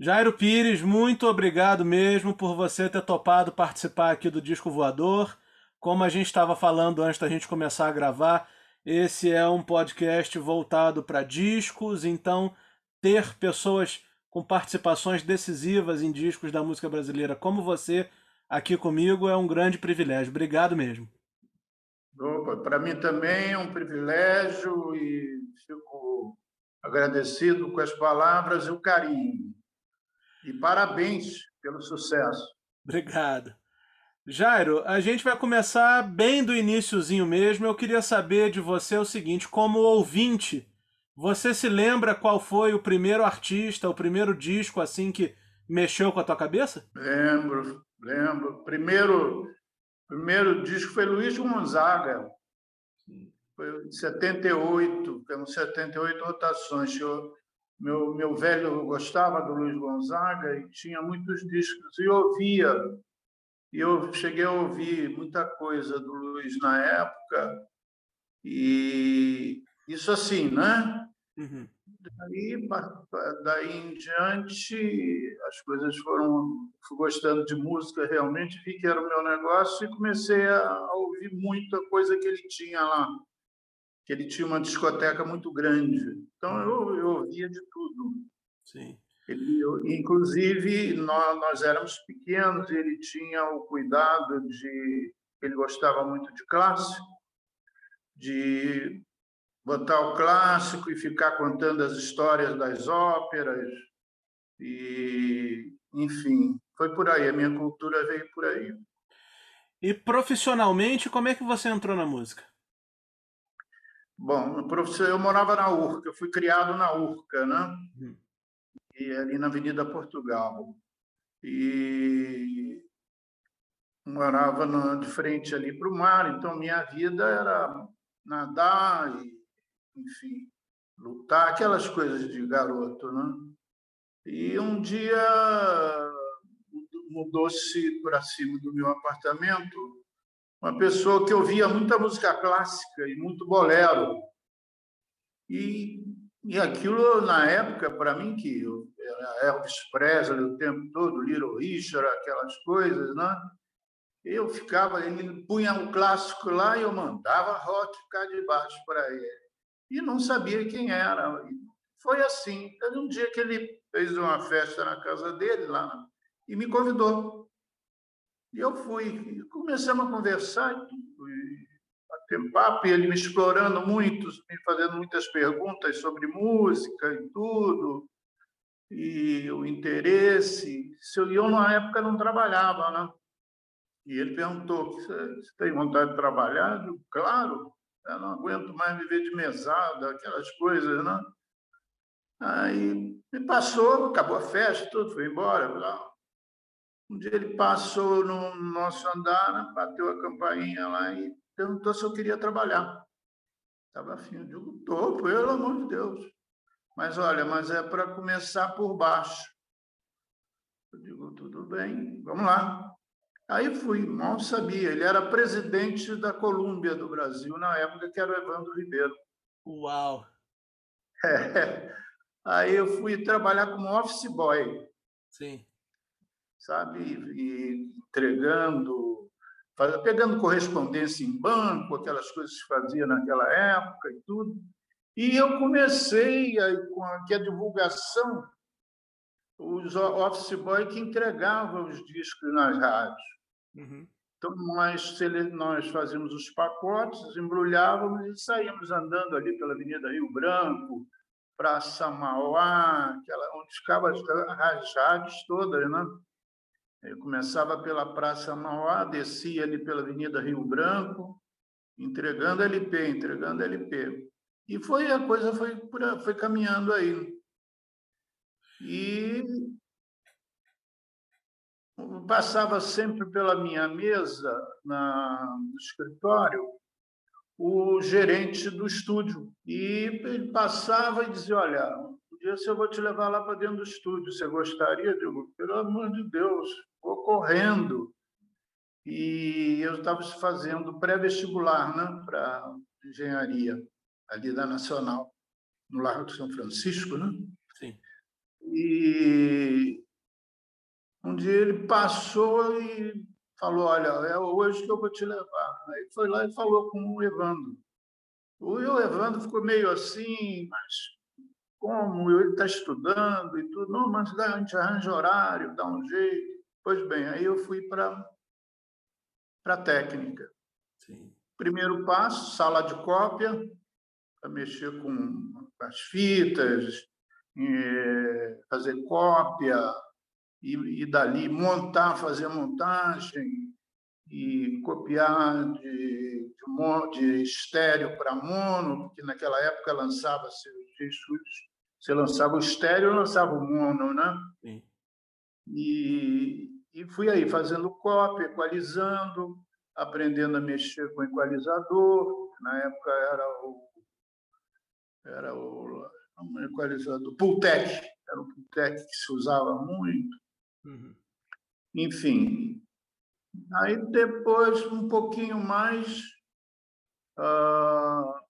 Jairo Pires, muito obrigado mesmo por você ter topado participar aqui do Disco Voador. Como a gente estava falando antes da gente começar a gravar, esse é um podcast voltado para discos, então ter pessoas com participações decisivas em discos da música brasileira como você aqui comigo é um grande privilégio. Obrigado mesmo. Para mim também é um privilégio e fico agradecido com as palavras e o carinho. E parabéns pelo sucesso. Obrigado. Jairo, a gente vai começar bem do iníciozinho mesmo. Eu queria saber de você o seguinte, como ouvinte, você se lembra qual foi o primeiro artista, o primeiro disco assim que mexeu com a tua cabeça? Lembro, lembro. Primeiro, primeiro disco foi Luiz Gonzaga. Foi em 78, temos 78 rotações. Eu, meu, meu velho gostava do Luiz Gonzaga e tinha muitos discos e ouvia e eu cheguei a ouvir muita coisa do Luiz na época, e isso assim, né? Uhum. Daí, daí em diante, as coisas foram. Fui gostando de música realmente, vi que era o meu negócio e comecei a ouvir muita coisa que ele tinha lá. Que ele tinha uma discoteca muito grande. Então eu, eu ouvia de tudo. Sim. Ele, inclusive, nós, nós éramos pequenos e ele tinha o cuidado de. Ele gostava muito de clássico, de botar o clássico e ficar contando as histórias das óperas. E, enfim, foi por aí. A minha cultura veio por aí. E profissionalmente, como é que você entrou na música? Bom, eu morava na Urca, fui criado na Urca, né? Uhum e ali na Avenida Portugal. E morava de frente ali para o mar, então minha vida era nadar e, enfim, lutar, aquelas coisas de garoto, né? E um dia mudou-se para cima do meu apartamento uma pessoa que ouvia muita música clássica e muito bolero. E e aquilo, na época, para mim, que eu, Elvis Presley o tempo todo, Little Richard, aquelas coisas, né? Eu ficava, ele punha um clássico lá e eu mandava rock ficar de baixo para ele. E não sabia quem era. Foi assim. Teve um dia que ele fez uma festa na casa dele, lá, e me convidou. E eu fui. E começamos a conversar e ter papo e ele me explorando muito, me fazendo muitas perguntas sobre música e tudo, e o interesse. E eu, na época, não trabalhava, né? E ele perguntou: Você tem vontade de trabalhar? Eu, claro, eu não aguento mais viver de mesada, aquelas coisas, né? Aí me passou, acabou a festa, tudo, foi embora. Um dia ele passou no nosso andar, bateu a campainha lá e perguntou se eu queria trabalhar. Estava afim, eu digo, estou, pelo amor de Deus. Mas olha, mas é para começar por baixo. Eu digo, tudo bem, vamos lá. Aí fui, mal sabia, ele era presidente da Colômbia do Brasil, na época que era o Evandro Ribeiro. Uau! É. Aí eu fui trabalhar como office boy. Sim. Sabe? E entregando pegando correspondência em banco, aquelas coisas que se fazia naquela época e tudo. E eu comecei a, com a, que a divulgação, os office boy que entregavam os discos nas rádios. Uhum. Então, nós, nós fazíamos os pacotes, embrulhávamos e saíamos andando ali pela Avenida Rio Branco, Praça Mauá, aquela, onde ficavam as rádios todas, né? Eu começava pela Praça Mauá, descia ali pela Avenida Rio Branco, entregando LP, entregando LP. E foi a coisa foi, foi caminhando aí. E passava sempre pela minha mesa na, no escritório o gerente do estúdio. E ele passava e dizia: Olha, um dia eu vou te levar lá para dentro do estúdio. Você gostaria? Eu digo: Pelo amor de Deus, ocorrendo. E eu estava fazendo pré-vestibular né, para engenharia, ali da Nacional, no Largo de São Francisco. Né? Sim. E um dia ele passou e falou: Olha, é hoje que eu vou te levar. Aí foi lá e falou com o Evandro. O Evandro ficou meio assim, mas como ele está estudando e tudo, não, mas a gente arranja horário, dá um jeito. Pois bem, aí eu fui para a técnica. Sim. Primeiro passo, sala de cópia, para mexer com as fitas, fazer cópia, e, e dali montar, fazer montagem, e copiar de, de, de estéreo para mono, porque naquela época lançava-se você lançava o estéreo, lançava o mono, né? Sim. E, e fui aí fazendo cópia, equalizando, aprendendo a mexer com equalizador. Na época era o era o um equalizador Pultec, era o Pultec que se usava muito. Uhum. Enfim, aí depois um pouquinho mais uh,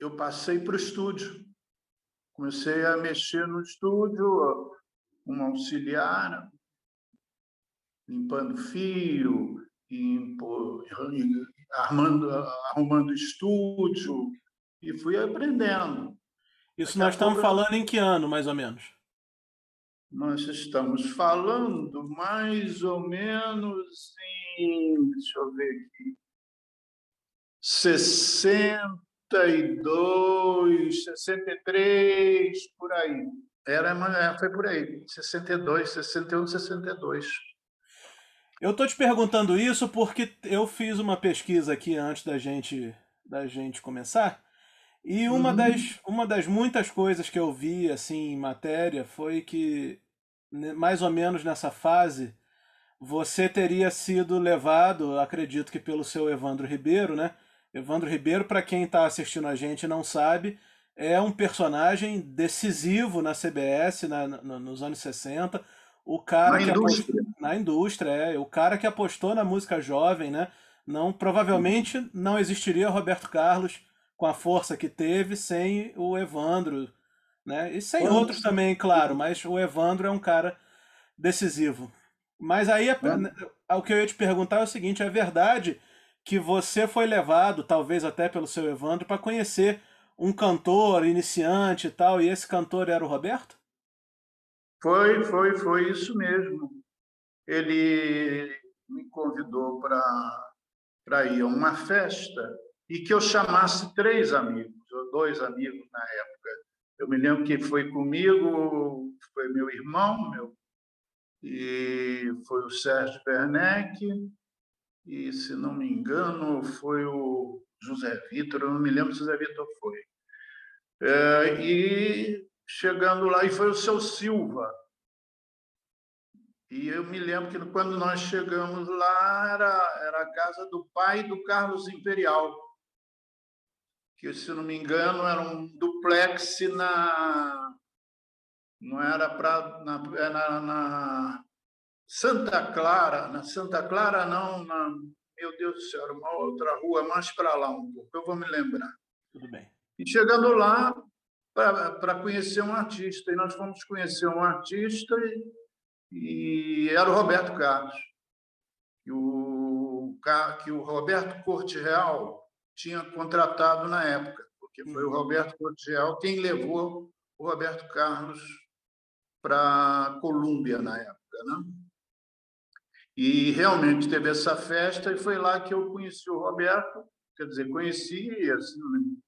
eu passei para o estúdio. Comecei a mexer no estúdio, um auxiliar, limpando fio, armando, arrumando estúdio, e fui aprendendo. Isso Daqui nós estamos pouco... falando em que ano, mais ou menos? Nós estamos falando mais ou menos em, deixa eu ver aqui, 62, 63, por aí. Era, é, foi por aí, 62, 61, 62. Eu estou te perguntando isso porque eu fiz uma pesquisa aqui antes da gente, da gente começar. E uma, uhum. das, uma das muitas coisas que eu vi assim em matéria foi que, né, mais ou menos nessa fase, você teria sido levado, acredito que pelo seu Evandro Ribeiro, né? Evandro Ribeiro, para quem está assistindo a gente não sabe, é um personagem decisivo na CBS na, na, nos anos 60. O cara na que indústria. Na indústria, é. O cara que apostou na música jovem, né? Não, provavelmente não existiria Roberto Carlos com a força que teve sem o Evandro, né? E sem Quando... outros também, claro, mas o Evandro é um cara decisivo. Mas aí é. o que eu ia te perguntar é o seguinte: é verdade que você foi levado, talvez até pelo seu Evandro, para conhecer um cantor iniciante e tal, e esse cantor era o Roberto? Foi, foi, foi isso mesmo. Ele me convidou para ir a uma festa e que eu chamasse três amigos, ou dois amigos na época. Eu me lembro que foi comigo, foi meu irmão, meu, e foi o Sérgio Werneck, e, se não me engano, foi o José Vitor, eu não me lembro se o José Vitor foi. É, e chegando lá, e foi o seu Silva. E eu me lembro que quando nós chegamos lá, era, era a casa do pai do Carlos Imperial, que, se não me engano, era um duplex na. Não era para. Na, é na, na Santa Clara, na Santa Clara, não, na, meu Deus do céu, uma outra rua mais para lá um pouco, eu vou me lembrar. Tudo bem. E chegando lá, para conhecer um artista. E nós fomos conhecer um artista e, e era o Roberto Carlos. Que o, que o Roberto Corte Real tinha contratado na época, porque foi o uhum. Roberto Corte Real quem levou o Roberto Carlos para Colômbia na época. Né? E realmente teve essa festa e foi lá que eu conheci o Roberto, quer dizer, conheci assim,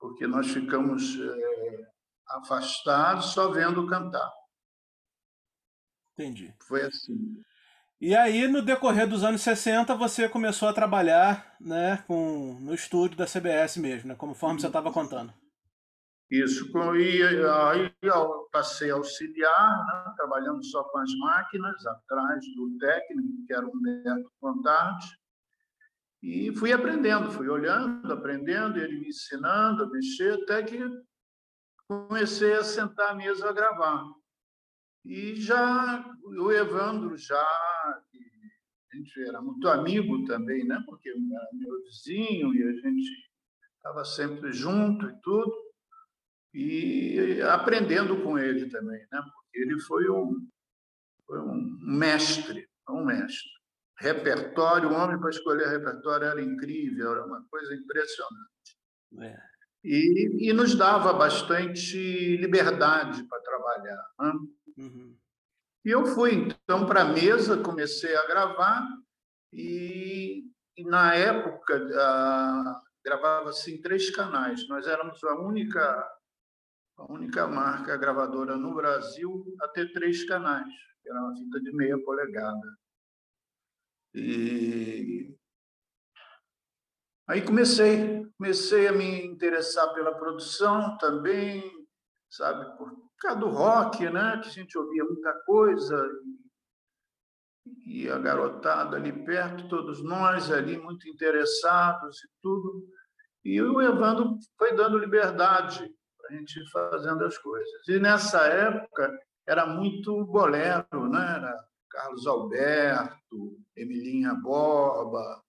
porque nós ficamos é, afastados só vendo cantar. Entendi. Foi assim. E aí, no decorrer dos anos 60, você começou a trabalhar né, com, no estúdio da CBS mesmo, né, conforme você estava contando. Isso, e aí eu passei a auxiliar, né, trabalhando só com as máquinas, atrás do técnico, que era o Humberto Contardi, e fui aprendendo, fui olhando, aprendendo, ele me ensinando a mexer, até que comecei a sentar à mesa a gravar. E já o Evandro, já, a gente era muito amigo também, né? porque era meu vizinho e a gente estava sempre junto e tudo. e aprendendo com ele também, né? Porque ele foi um, foi um mestre, um mestre. Repertório, o homem para escolher repertório era incrível, era uma coisa impressionante. É. E, e, nos dava bastante liberdade para trabalhar. Né? Uhum. E eu fui, então, para a mesa, comecei a gravar, e, e na época gravava-se em três canais. Nós éramos a única, a única marca gravadora no Brasil a ter três canais, que era uma fita de meia polegada. E aí comecei, comecei a me interessar pela produção também, sabe, por causa do rock, né, que a gente ouvia muita coisa e a garotada ali perto, todos nós ali muito interessados e tudo. E o Evandro foi dando liberdade para a gente ir fazendo as coisas. E nessa época era muito bolero, né? Era Carlos Alberto, Emilinha Borba,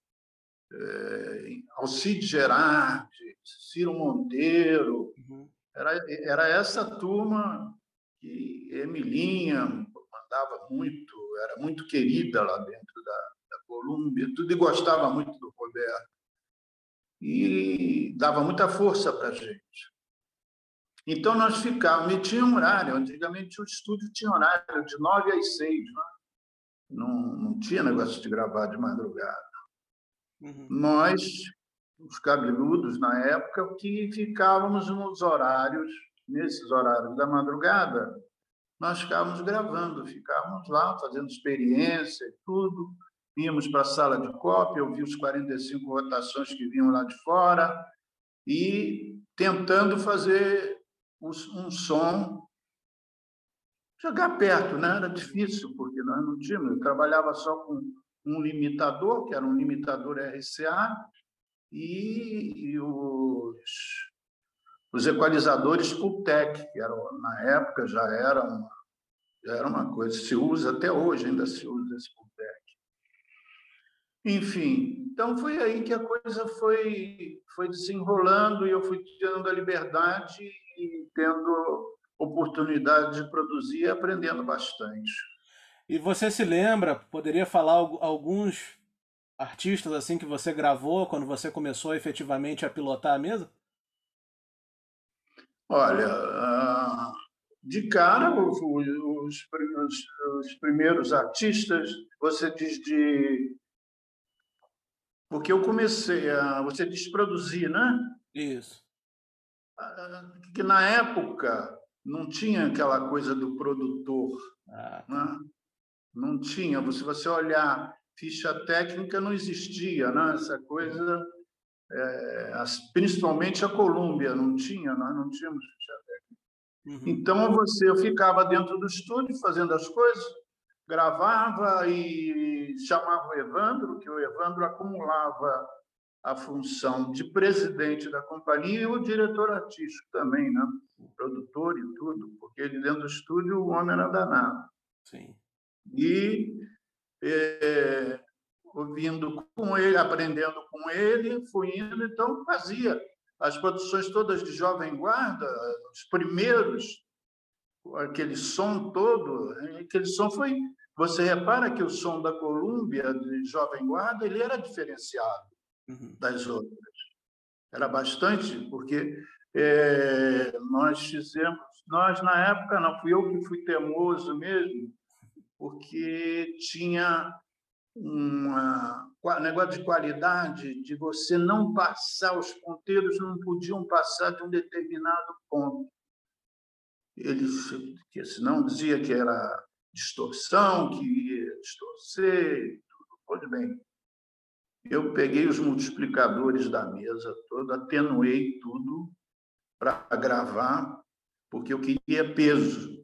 é, Alcide Gerardi, Ciro Monteiro. Uhum. Era, era essa turma que Emilinha mandava muito, era muito querida lá dentro da, da Colômbia, tudo e gostava muito do Roberto. E dava muita força para a gente. Então, nós ficávamos, e tinha um horário, antigamente o estúdio tinha horário de nove às seis, né? não, não tinha negócio de gravar de madrugada. Uhum. Nós, os cabeludos na época, que ficávamos nos horários, nesses horários da madrugada, nós ficávamos gravando, ficávamos lá fazendo experiência e tudo. Íamos para a sala de cópia, ouvir os 45 rotações que vinham lá de fora e tentando fazer um som chegar perto, né? Era difícil, porque nós não tínhamos. Eu trabalhava só com um limitador, que era um limitador RCA, e os, os equalizadores Pultec, que eram, na época já era, uma, já era uma coisa, se usa até hoje, ainda se usa esse Pultec. Enfim, então foi aí que a coisa foi, foi desenrolando e eu fui tendo a liberdade e tendo oportunidade de produzir e aprendendo bastante. E você se lembra, poderia falar alguns artistas assim que você gravou quando você começou efetivamente a pilotar a mesa? Olha, ah, de cara, os, os, os primeiros artistas, você diz de. Porque eu comecei a. Você diz produzir, né? Isso. Ah, que na época não tinha aquela coisa do produtor. Ah. Né? Não tinha. Se você olhar ficha técnica, não existia. Né? Essa coisa, é, principalmente a Colômbia, não tinha, nós não tínhamos ficha técnica. Uhum. Então, você, eu ficava dentro do estúdio fazendo as coisas, gravava e chamava o Evandro, que o Evandro acumulava a função de presidente da companhia e o diretor artístico também, né? o produtor e tudo, porque ele dentro do estúdio o homem era danado. Sim. E é, ouvindo com ele, aprendendo com ele, fui indo, então fazia as produções todas de Jovem Guarda, os primeiros, aquele som todo, aquele som foi... Você repara que o som da Colômbia de Jovem Guarda ele era diferenciado uhum. das outras. Era bastante, porque é, nós fizemos, nós na época, não fui eu que fui temoso mesmo, porque tinha um negócio de qualidade, de você não passar, os ponteiros não podiam passar de um determinado ponto. Eles, que senão dizia que era distorção, que ia distorcer, tudo. Pois bem, eu peguei os multiplicadores da mesa toda, atenuei tudo para gravar, porque eu queria peso.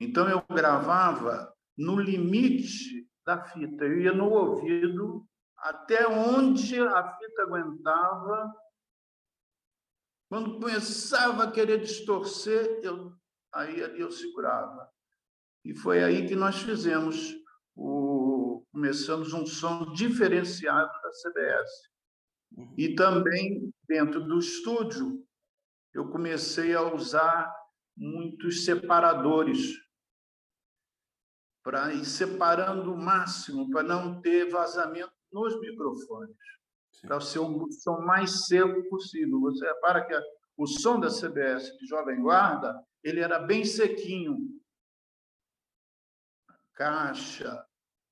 Então, eu gravava no limite da fita, eu ia no ouvido até onde a fita aguentava. Quando começava a querer distorcer, eu, aí eu segurava. E foi aí que nós fizemos o, começamos um som diferenciado da CBS. E também, dentro do estúdio, eu comecei a usar muitos separadores para ir separando o máximo, para não ter vazamento nos microfones, para ser um som mais seco possível. Você repara que o som da CBS de Jovem Guarda ele era bem sequinho. A caixa,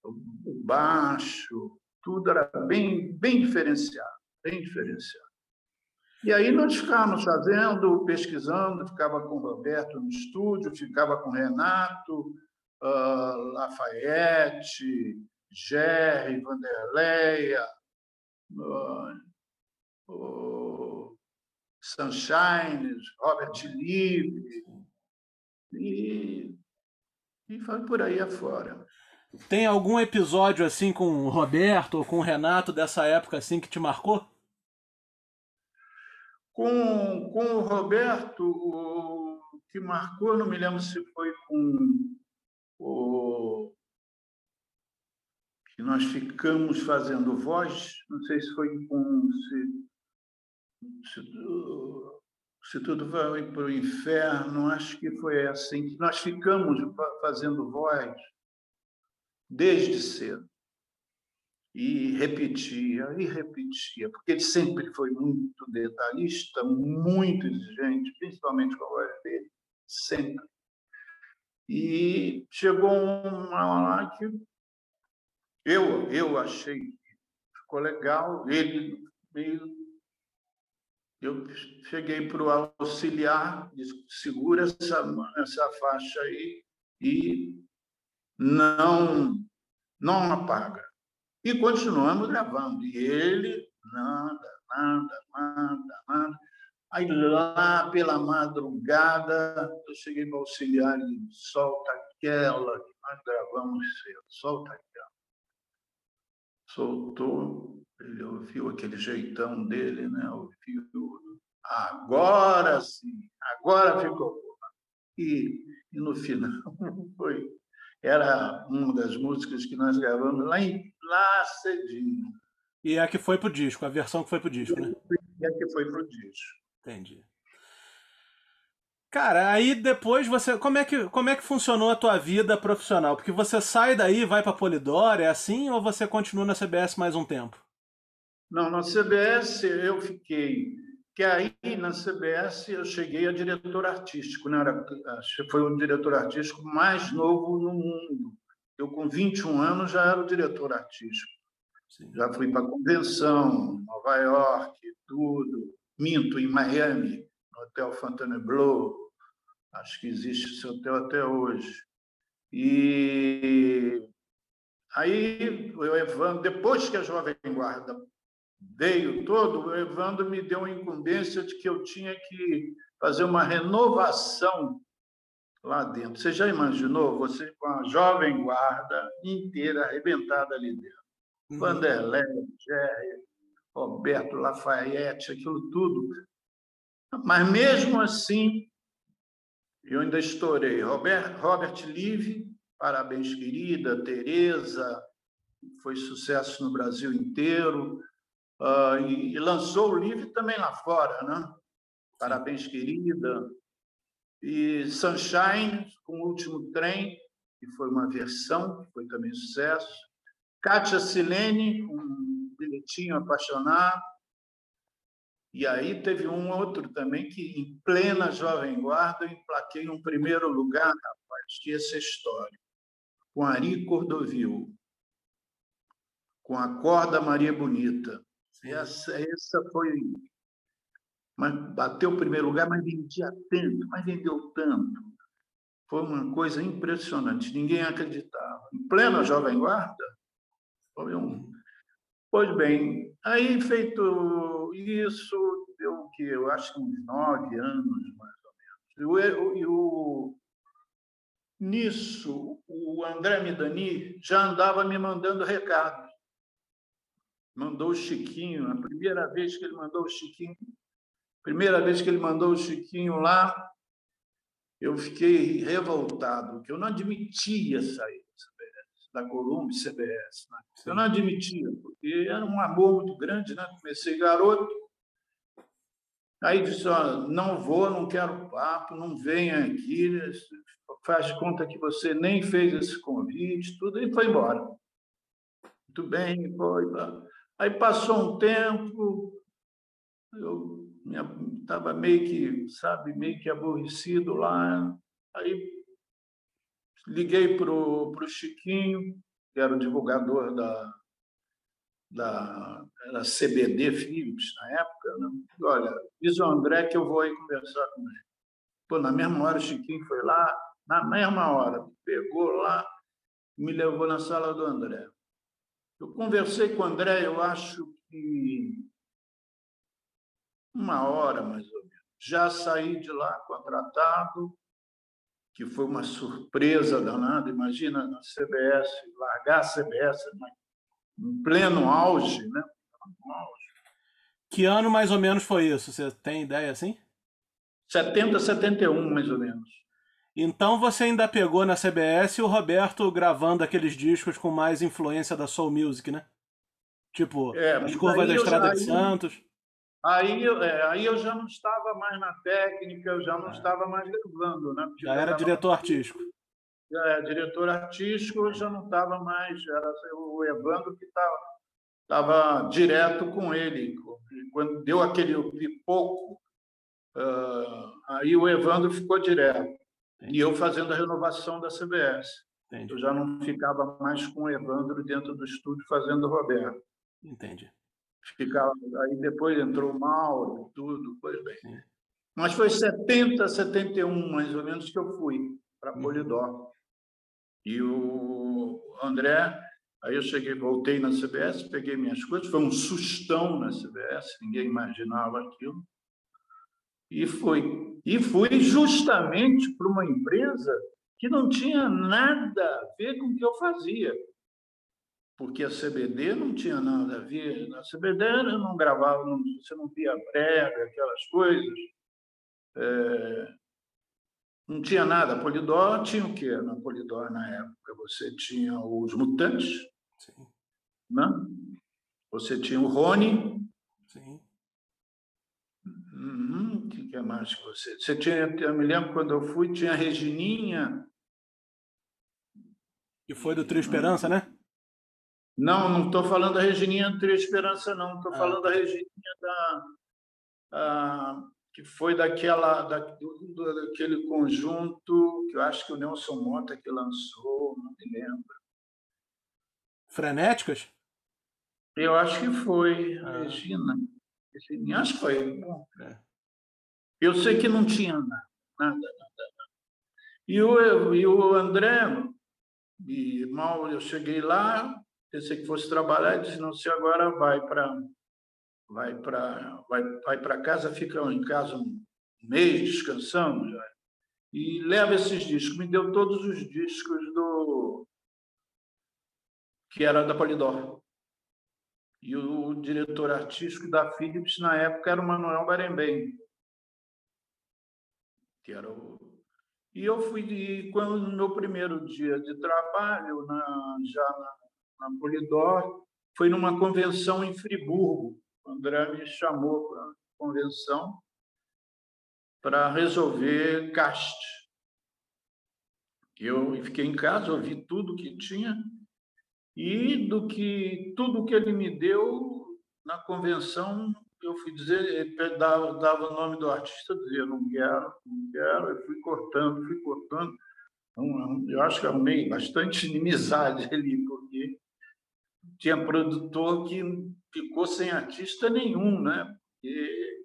o baixo, tudo era bem, bem diferenciado, bem diferenciado. E aí nós ficávamos fazendo, pesquisando, ficava com o Roberto no estúdio, ficava com o Renato, uh, Lafayette, Jerry, Vanderleia, uh, uh, Sunshine, Robert Live, e, e foi por aí afora. Tem algum episódio assim com o Roberto ou com o Renato dessa época assim que te marcou? Com, com o Roberto, o que marcou, não me lembro se foi com o que nós ficamos fazendo voz, não sei se foi com se, se, se tudo vai para o inferno, acho que foi assim que nós ficamos fazendo voz desde cedo e repetia e repetia, porque ele sempre foi muito detalhista, muito exigente, principalmente com a voz dele, sempre. E chegou uma lá que eu, eu achei ficou legal, ele meio. Eu cheguei para o auxiliar, disse, segura essa, essa faixa aí e não, não apaga. E continuamos gravando. E ele, nada, nada, nada, nada. Aí lá pela madrugada, eu cheguei para auxiliar e solta aquela que nós gravamos cedo, solta aquela. Soltou, ele ouviu aquele jeitão dele, né? Ouviu. Agora sim, agora ficou boa. E, e no final foi era uma das músicas que nós gravamos lá, em, lá cedinho. E é a que foi pro disco, a versão que foi pro disco, né? E a que foi pro disco. Entendi. Cara, aí depois você. Como é, que, como é que funcionou a tua vida profissional? Porque você sai daí, vai pra Polidor, é assim, ou você continua na CBS mais um tempo? Não, na CBS eu fiquei que aí na CBS eu cheguei a diretor artístico, né? Era, foi o diretor artístico mais novo no mundo. Eu, com 21 anos, já era o diretor artístico. Sim. Já fui para convenção, Nova York, tudo. Minto, em Miami, no Hotel Fontainebleau. Acho que existe esse hotel até hoje. E aí, o Evandro, depois que a Jovem Guarda veio todo, o Evandro me deu a incumbência de que eu tinha que fazer uma renovação lá dentro. Você já imaginou você com a jovem guarda inteira arrebentada ali dentro? Uhum. Vanderlei, Jerry, Roberto Lafayette, aquilo tudo. Mas mesmo assim, eu ainda estourei. Robert, Robert Live, parabéns, querida, Tereza, foi sucesso no Brasil inteiro uh, e, e, lançou o livro também lá fora, né? Parabéns, querida. E Sunshine, com o último trem, que foi uma versão, que foi também sucesso. Kátia Silene, com bilhetinho apaixonado. E aí teve um outro também que, em plena Jovem Guarda, eu emplaquei um primeiro lugar, rapaz, que essa história, com Ari Cordovil, com a Corda Maria Bonita, essa, essa foi. Mas bateu o primeiro lugar, mas vendia tanto, mas vendeu tanto. Foi uma coisa impressionante, ninguém acreditava. Em plena Jovem Guarda, foi um. Pois bem, aí feito isso, deu que eu acho que uns nove anos, mais ou menos. E o, nisso, o André Midani já andava me mandando recado mandou o Chiquinho, a primeira vez que ele mandou o Chiquinho, primeira vez que ele mandou o Chiquinho lá, eu fiquei revoltado, que eu não admitia sair da Colômbia CBS. Né? Eu não admitia, porque era um amor muito grande, né? Comecei garoto, Aí disse, ó, não vou, não quero papo, não venha aqui, faz conta que você nem fez esse convite, tudo, e foi embora. Muito bem, foi. Aí passou um tempo, eu estava meio que, sabe, meio que aborrecido lá, aí liguei para o Chiquinho, que era o divulgador da, da CBD Philips na época, né? olha, diz o André que eu vou aí conversar com ele. Pô, na mesma hora o Chiquinho foi lá, na mesma hora, pegou lá, me levou na sala do André. Eu conversei com o André, eu acho que uma hora mais ou menos. Já saí de lá contratado, que foi uma surpresa danada. Imagina na CBS, largar a CBS em pleno auge, né? Que ano mais ou menos foi isso? Você tem ideia assim? 70, 71, mais ou menos. Então você ainda pegou na CBS o Roberto gravando aqueles discos com mais influência da Soul Music, né? Tipo, é, As Curvas da Estrada de Santos. Aí, é, aí eu já não estava mais na técnica, eu já não é. estava mais gravando, né? já era diretor artístico. É, diretor artístico, eu já não estava mais, era o Evandro que estava estava direto com ele. Quando deu aquele pipoco, uh, aí o Evandro ficou direto. Entendi. E eu fazendo a renovação da CBS. Entendi. Eu já não ficava mais com o Evandro dentro do estúdio fazendo o Roberto. Entendi ficava, aí depois entrou o Mauro, tudo, pois bem. Mas foi 70, 71, mais ou menos, que eu fui para uhum. Polidó. E o André, aí eu cheguei, voltei na CBS, peguei minhas coisas, foi um sustão na CBS, ninguém imaginava aquilo. E fui. E fui justamente para uma empresa que não tinha nada a ver com o que eu fazia porque a CBD não tinha nada a ver. Na CBD não gravava, não, você não via brega, aquelas coisas. É, não tinha nada. Polidor tinha o quê na Polidor na época? Você tinha os Mutantes, Sim. Né? você tinha o Rony. Sim. Uhum, o que, que é mais que você? Você tinha, eu me lembro quando eu fui, tinha a Regininha. Que foi do Trio Esperança, né? Não, não estou falando da Regininha Tria Esperança, não. Estou ah. falando da Regininha da, a, que foi daquela, da, do, daquele conjunto que eu acho que o Nelson Mota que lançou, não me lembro. Frenéticas? Eu acho que foi, ah. Regina. Regina. Acho que foi. É. Eu sei que não tinha nada, nada, nada. nada. E, o, e o André, e mal eu cheguei lá, pensei que fosse trabalhar disse, não, você agora vai para vai para vai, vai para casa, fica em casa um mês descansando. E leva esses discos. Me deu todos os discos do que era da Polidor. E o diretor artístico da Philips na época era o Manuel Barembem. Que era o e eu fui quando no meu primeiro dia de trabalho na, já na na Polidor, foi numa convenção em Friburgo. O André me chamou para a convenção para resolver cast. Eu fiquei em casa, ouvi tudo que tinha e do que tudo que ele me deu na convenção, eu fui dizer, ele dava, dava o nome do artista, dizia não quero, não quero, eu fui cortando, fui cortando. Eu acho que arrumei bastante inimizade ali, porque tinha produtor que ficou sem artista nenhum, né? E,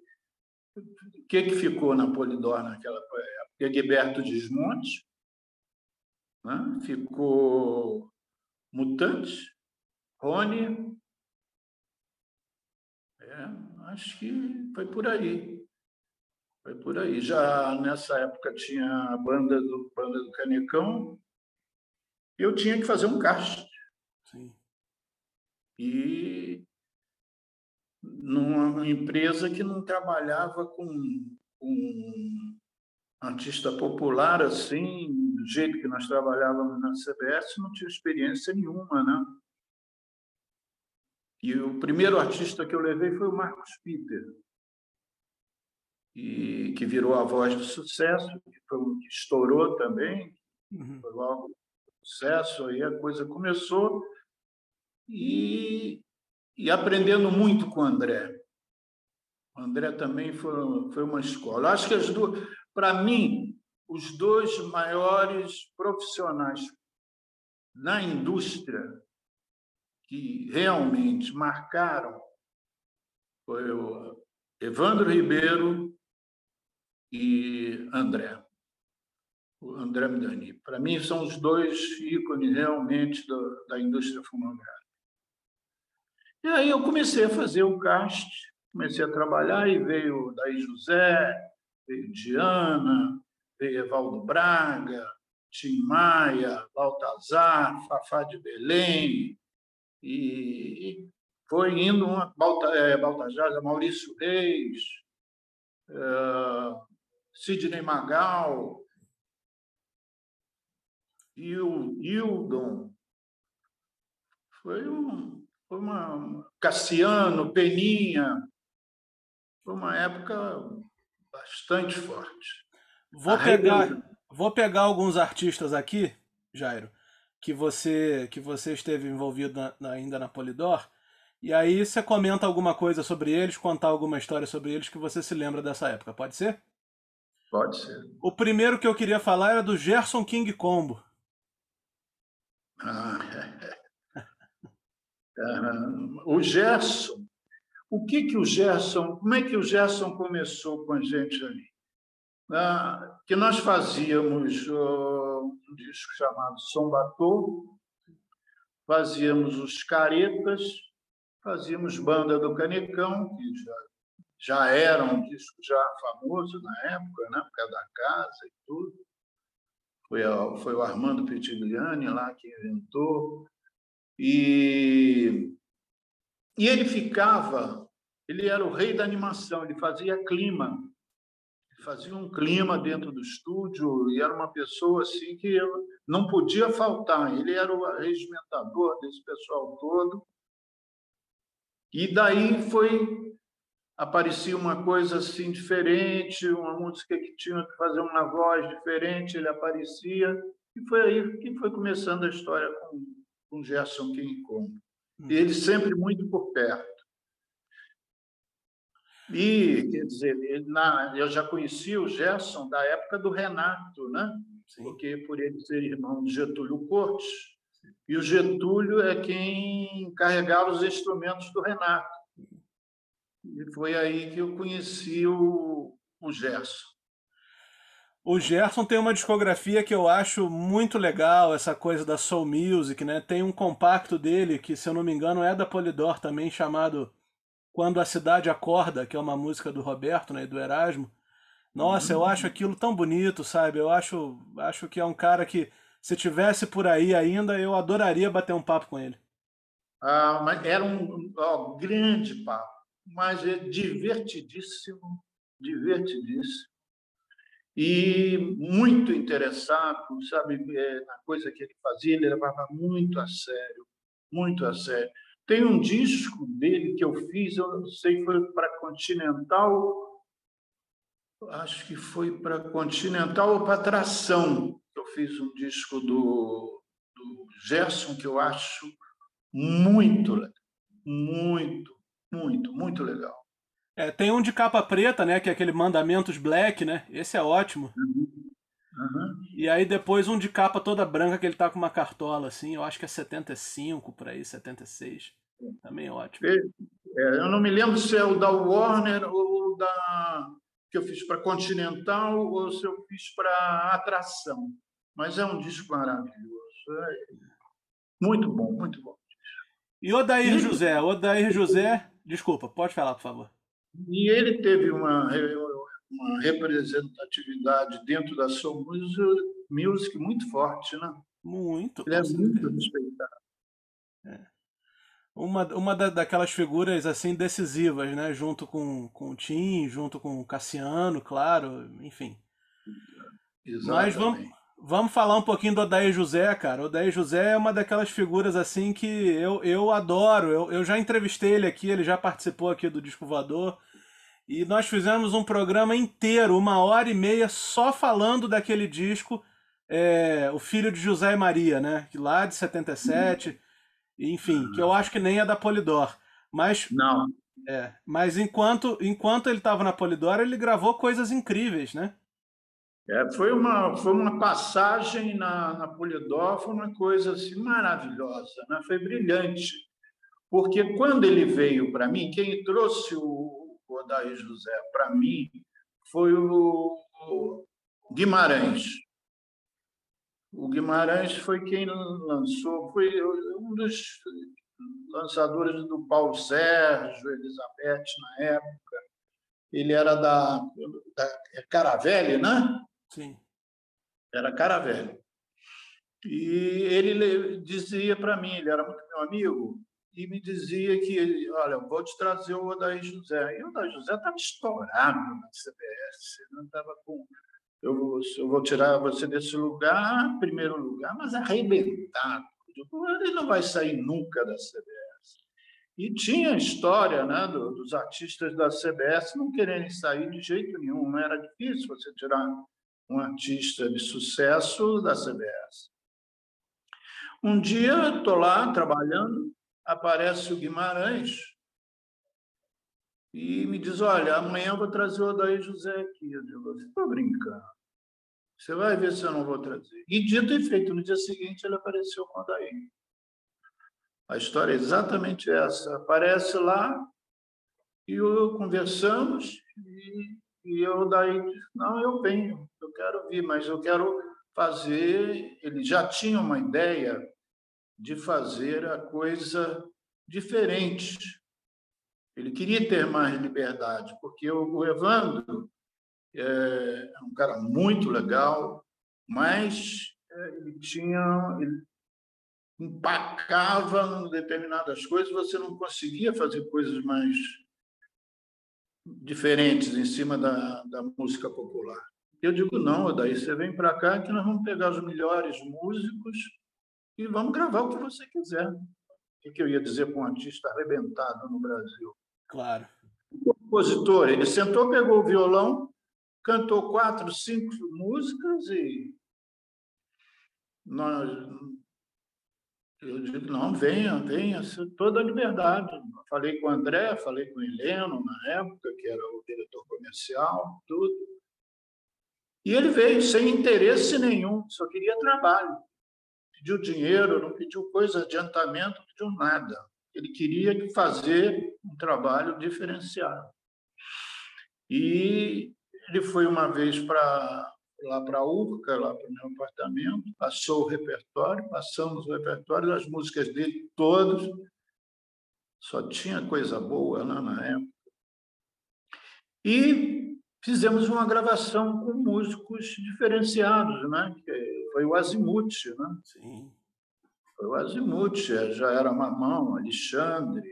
o que, que ficou na Polidor naquela época? Egberto Desmontes, né? ficou Mutantes, Rony. É, acho que foi por aí. Foi por aí. Já nessa época tinha a banda do, banda do Canecão. Eu tinha que fazer um cast. E numa empresa que não trabalhava com, com artista popular assim, do jeito que nós trabalhávamos na CBS, não tinha experiência nenhuma, né? E o primeiro artista que eu levei foi o Marcos Peter. e que virou a voz do sucesso, que, foi, que estourou também, uhum. foi logo sucesso, aí a coisa começou, e, e aprendendo muito com o André. O André também foi, foi uma escola. Acho que as duas, para mim, os dois maiores profissionais na indústria que realmente marcaram foi o Evandro Ribeiro e André. O André Midani. Para mim, são os dois ícones realmente da indústria fonográfica. E aí eu comecei a fazer o cast, comecei a trabalhar e veio daí José, veio Diana, veio Evaldo Braga, Tim Maia, Baltazar, Fafá de Belém, e foi indo uma, Balta, é, Baltazar, Maurício Reis, é, Sidney Magal, e o Hildon. Foi, um, foi uma. Cassiano, Peninha. Foi uma época bastante forte. Vou pegar, vou pegar alguns artistas aqui, Jairo, que você que você esteve envolvido na, na, ainda na Polidor, e aí você comenta alguma coisa sobre eles, contar alguma história sobre eles que você se lembra dessa época, pode ser? Pode ser. O primeiro que eu queria falar era do Gerson King Combo. Ah, o Gerson, o que que o Gerson, como é que o Gerson começou com a gente ali? Ah, que nós fazíamos uh, um disco chamado Sombatô, fazíamos os Caretas, fazíamos Banda do Canecão, que já, já era um disco já famoso na época, né, por causa da casa e tudo. Foi, a, foi o Armando Petigliani lá que inventou. E, e ele ficava, ele era o rei da animação, ele fazia clima fazia um clima dentro do estúdio e era uma pessoa assim que não podia faltar. Ele era o regimentador desse pessoal todo. E daí foi aparecia uma coisa assim diferente, uma música que tinha que fazer uma voz diferente, ele aparecia e foi aí que foi começando a história com, com Gerson King Kong. E ele sempre muito por perto. E, quer dizer, na, eu já conheci o Gerson da época do Renato, né? Sim. Porque por ele ser irmão de Getúlio Cortes, e o Getúlio é quem carregava os instrumentos do Renato. E foi aí que eu conheci o, o Gerson. O Gerson tem uma discografia que eu acho muito legal, essa coisa da soul music, né? Tem um compacto dele que, se eu não me engano, é da Polydor também, chamado quando a Cidade Acorda, que é uma música do Roberto né, e do Erasmo. Nossa, uhum. eu acho aquilo tão bonito, sabe? Eu acho, acho que é um cara que, se tivesse por aí ainda, eu adoraria bater um papo com ele. Ah, mas era um ó, grande papo, mas é divertidíssimo, divertidíssimo. E muito interessado, sabe, é, na coisa que ele fazia, ele levava muito a sério, muito a sério. Tem um disco dele que eu fiz, eu não sei, foi para Continental, acho que foi para Continental ou para Tração. Eu fiz um disco do, do Gerson que eu acho muito. Muito, muito, muito legal. É, tem um de capa preta, né? Que é aquele Mandamentos Black, né? Esse é ótimo. Uhum. Uhum. E aí depois um de capa toda branca que ele tá com uma cartola assim, eu acho que é 75 por aí, 76. Também é ótimo. É, eu não me lembro se é o da Warner ou da que eu fiz para Continental ou se eu fiz para Atração. Mas é um disco maravilhoso. É muito bom, muito bom. E Odair. José, Odair José, desculpa, pode falar, por favor. E ele teve uma uma representatividade dentro da sua music muito forte, né? Muito. Ele é muito respeitado. É. Uma, uma da, daquelas figuras assim decisivas, né? Junto com, com o Tim, junto com o Cassiano, claro, enfim. Exatamente. Mas vamos, vamos falar um pouquinho do Odair José, cara. O Odair José é uma daquelas figuras assim que eu, eu adoro. Eu, eu já entrevistei ele aqui, ele já participou aqui do Disco Voador. E nós fizemos um programa inteiro, uma hora e meia, só falando daquele disco, é, O Filho de José e Maria, né? Que lá de 77, enfim, que eu acho que nem é da Polidor. Mas. Não. É, mas enquanto, enquanto ele estava na Polidor, ele gravou coisas incríveis, né? É, foi, uma, foi uma passagem na, na Polidor, foi uma coisa assim, maravilhosa, né? foi brilhante. Porque quando ele veio para mim, quem trouxe o Odair José para mim foi o Guimarães. O Guimarães foi quem lançou, foi um dos lançadores do Paulo Sérgio, Elizabeth na época. Ele era da, da é Caravelle, né? Sim. Era Caravelle. E ele dizia para mim, ele era muito meu amigo, e me dizia que, olha, vou te trazer o Odair José. E o Odair José estava estourado na CBS, não estava com... Eu eu vou tirar você desse lugar, primeiro lugar, mas arrebentado. Ele não vai sair nunca da CBS. E tinha a história né, dos artistas da CBS não quererem sair de jeito nenhum. Não era difícil você tirar um artista de sucesso da CBS. Um dia, estou lá trabalhando, aparece o Guimarães e me diz: Olha, amanhã eu vou trazer o Odair José aqui. Eu digo: Você está brincando? Você vai ver se eu não vou trazer. E dito e feito, no dia seguinte ele apareceu com o Odair. A história é exatamente essa. Aparece lá e eu conversamos e, e eu daí disse, não, eu venho, eu quero vir, mas eu quero fazer. Ele já tinha uma ideia de fazer a coisa diferente. Ele queria ter mais liberdade, porque o Evandro é um cara muito legal, mas é, ele tinha ele empacava em determinadas coisas, você não conseguia fazer coisas mais diferentes em cima da, da música popular. Eu digo, não, daí você vem para cá que nós vamos pegar os melhores músicos e vamos gravar o que você quiser. O que eu ia dizer para um artista arrebentado no Brasil? Claro. O compositor, ele sentou, pegou o violão, cantou quatro, cinco músicas e nós, eu digo, não, venha, venha, toda a liberdade. Falei com o André, falei com o Heleno na época, que era o diretor comercial, tudo. E ele veio sem interesse nenhum, só queria trabalho pediu dinheiro, não pediu coisa, adiantamento, não pediu nada. Ele queria fazer um trabalho diferenciado. E ele foi uma vez para lá para a Urca, lá para o meu apartamento, passou o repertório, passamos o repertório, as músicas dele todas, só tinha coisa boa lá na época. E fizemos uma gravação com músicos diferenciados, né? Que foi o Azimuth, né? Sim. Foi o Azimuth, é, já era Mamão, Alexandre,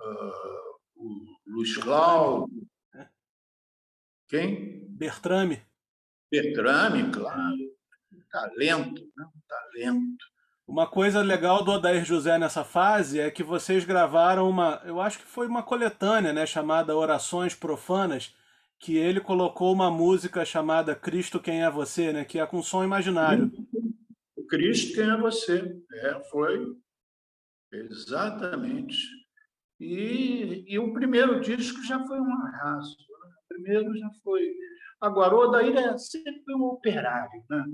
uh, o Luiz Cláudio. Quem? Bertrame. Bertrame, claro. Talento, né? Talento. Uma coisa legal do Odair José nessa fase é que vocês gravaram uma, eu acho que foi uma coletânea, né, chamada Orações Profanas, que ele colocou uma música chamada Cristo Quem é Você, né? Que é com som imaginário. O Cristo Quem é Você. É, foi. Exatamente. E, e o primeiro disco já foi um arraso. Né? O primeiro já foi. Agora, o Odair é sempre um operário. Né?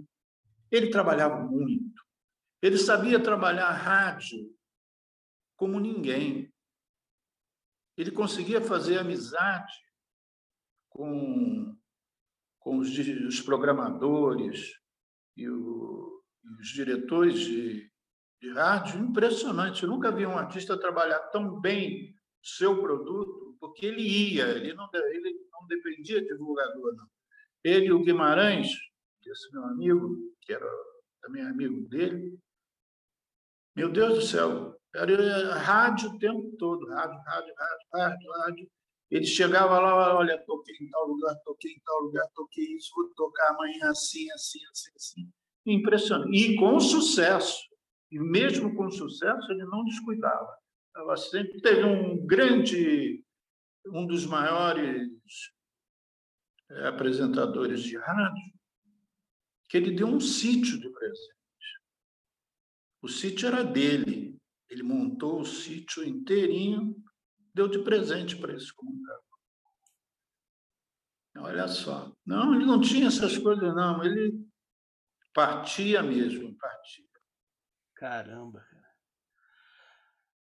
Ele trabalhava muito. Ele sabia trabalhar rádio como ninguém. Ele conseguia fazer amizade com, com os, os programadores e, o, os diretores de, de rádio, impressionante. Eu nunca vi um artista trabalhar tão bem seu produto, porque ele ia, ele não, ele não dependia de divulgador, não. Ele o Guimarães, esse meu amigo, que era também amigo dele, meu Deus do céu, era rádio o tempo todo, rádio, rádio, rádio, rádio, rádio. Ele chegava lá, olha, toquei em tal lugar, toquei em tal lugar, toquei isso, vou tocar amanhã assim, assim, assim, assim. Impressionante. E com sucesso. E mesmo com sucesso, ele não descuidava. Ela sempre teve um grande um dos maiores é, apresentadores de rádio, que ele deu um sítio de presente. O sítio era dele. Ele montou o sítio inteirinho, deu de presente para esse comunicador. Olha só. Não, ele não tinha essas coisas, não. Ele partia mesmo, partia. Caramba, cara.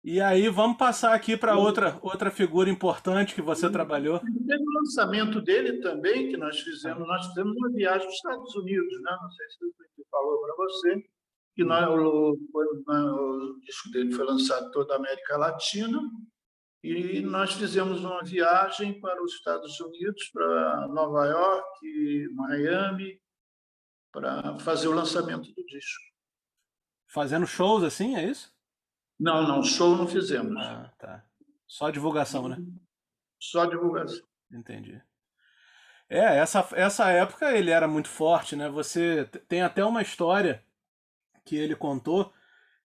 E aí, vamos passar aqui para outra, outra figura importante que você trabalhou. Teve o lançamento dele também, que nós fizemos. Nós fizemos uma viagem aos Estados Unidos, né? não sei se ele falou para você, que nós, o, o, o disco dele foi lançado toda a América Latina, e nós fizemos uma viagem para os Estados Unidos, para Nova York, Miami, para fazer o lançamento do disco. Fazendo shows assim, é isso? Não, não, show não fizemos. Ah, tá. Só divulgação, né? Só divulgação. Entendi. É, essa, essa época ele era muito forte, né? Você tem até uma história que ele contou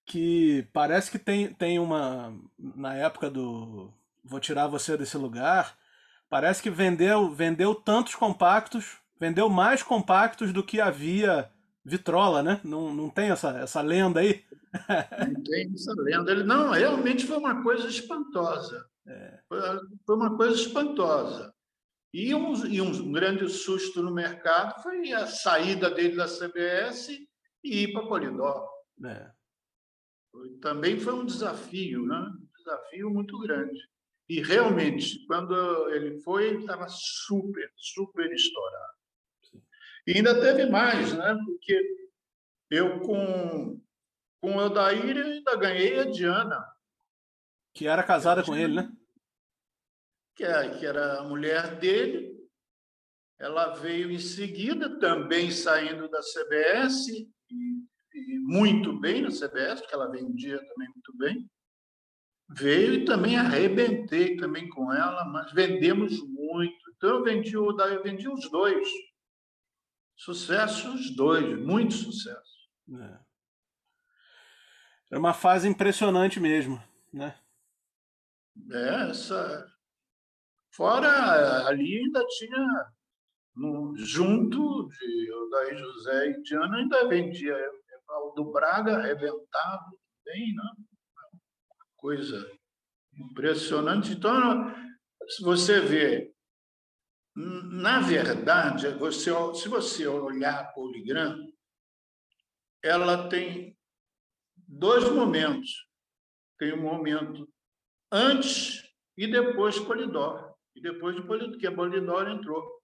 que parece que tem, tem uma. Na época do. Vou tirar você desse lugar. Parece que vendeu, vendeu tantos compactos, vendeu mais compactos do que havia vitrola, né? Não, não tem essa, essa lenda aí? Não tem essa lenda. Ele, não, realmente foi uma coisa espantosa. É. Foi, uma coisa espantosa. E um, e um grande susto no mercado foi a saída dele da CBS e ir para a Polidor. É. Também foi um desafio, né? um desafio muito grande. E realmente, quando ele foi, ele estava super, super estourado. E ainda teve mais, né? Porque eu com, com o Odair ainda ganhei a Diana. Que era casada com ele, né? Que, é, que era a mulher dele. Ela veio em seguida, também saindo da CBS, e, e muito bem na CBS, porque ela vendia também muito bem. Veio e também arrebentei também com ela, mas vendemos muito. Então eu vendi o eu vendi os dois. Sucesso os dois, muito sucesso. É. é uma fase impressionante mesmo, né? É, essa. Fora ali ainda tinha no, junto de Odair José e Diana ainda vendia o do Braga arrebentado bem, né? Coisa impressionante. Então, se você vê na verdade, você, se você olhar a Poligram, ela tem dois momentos. Tem um momento antes e depois Polidor. E depois de Polidor, que a Polidor entrou.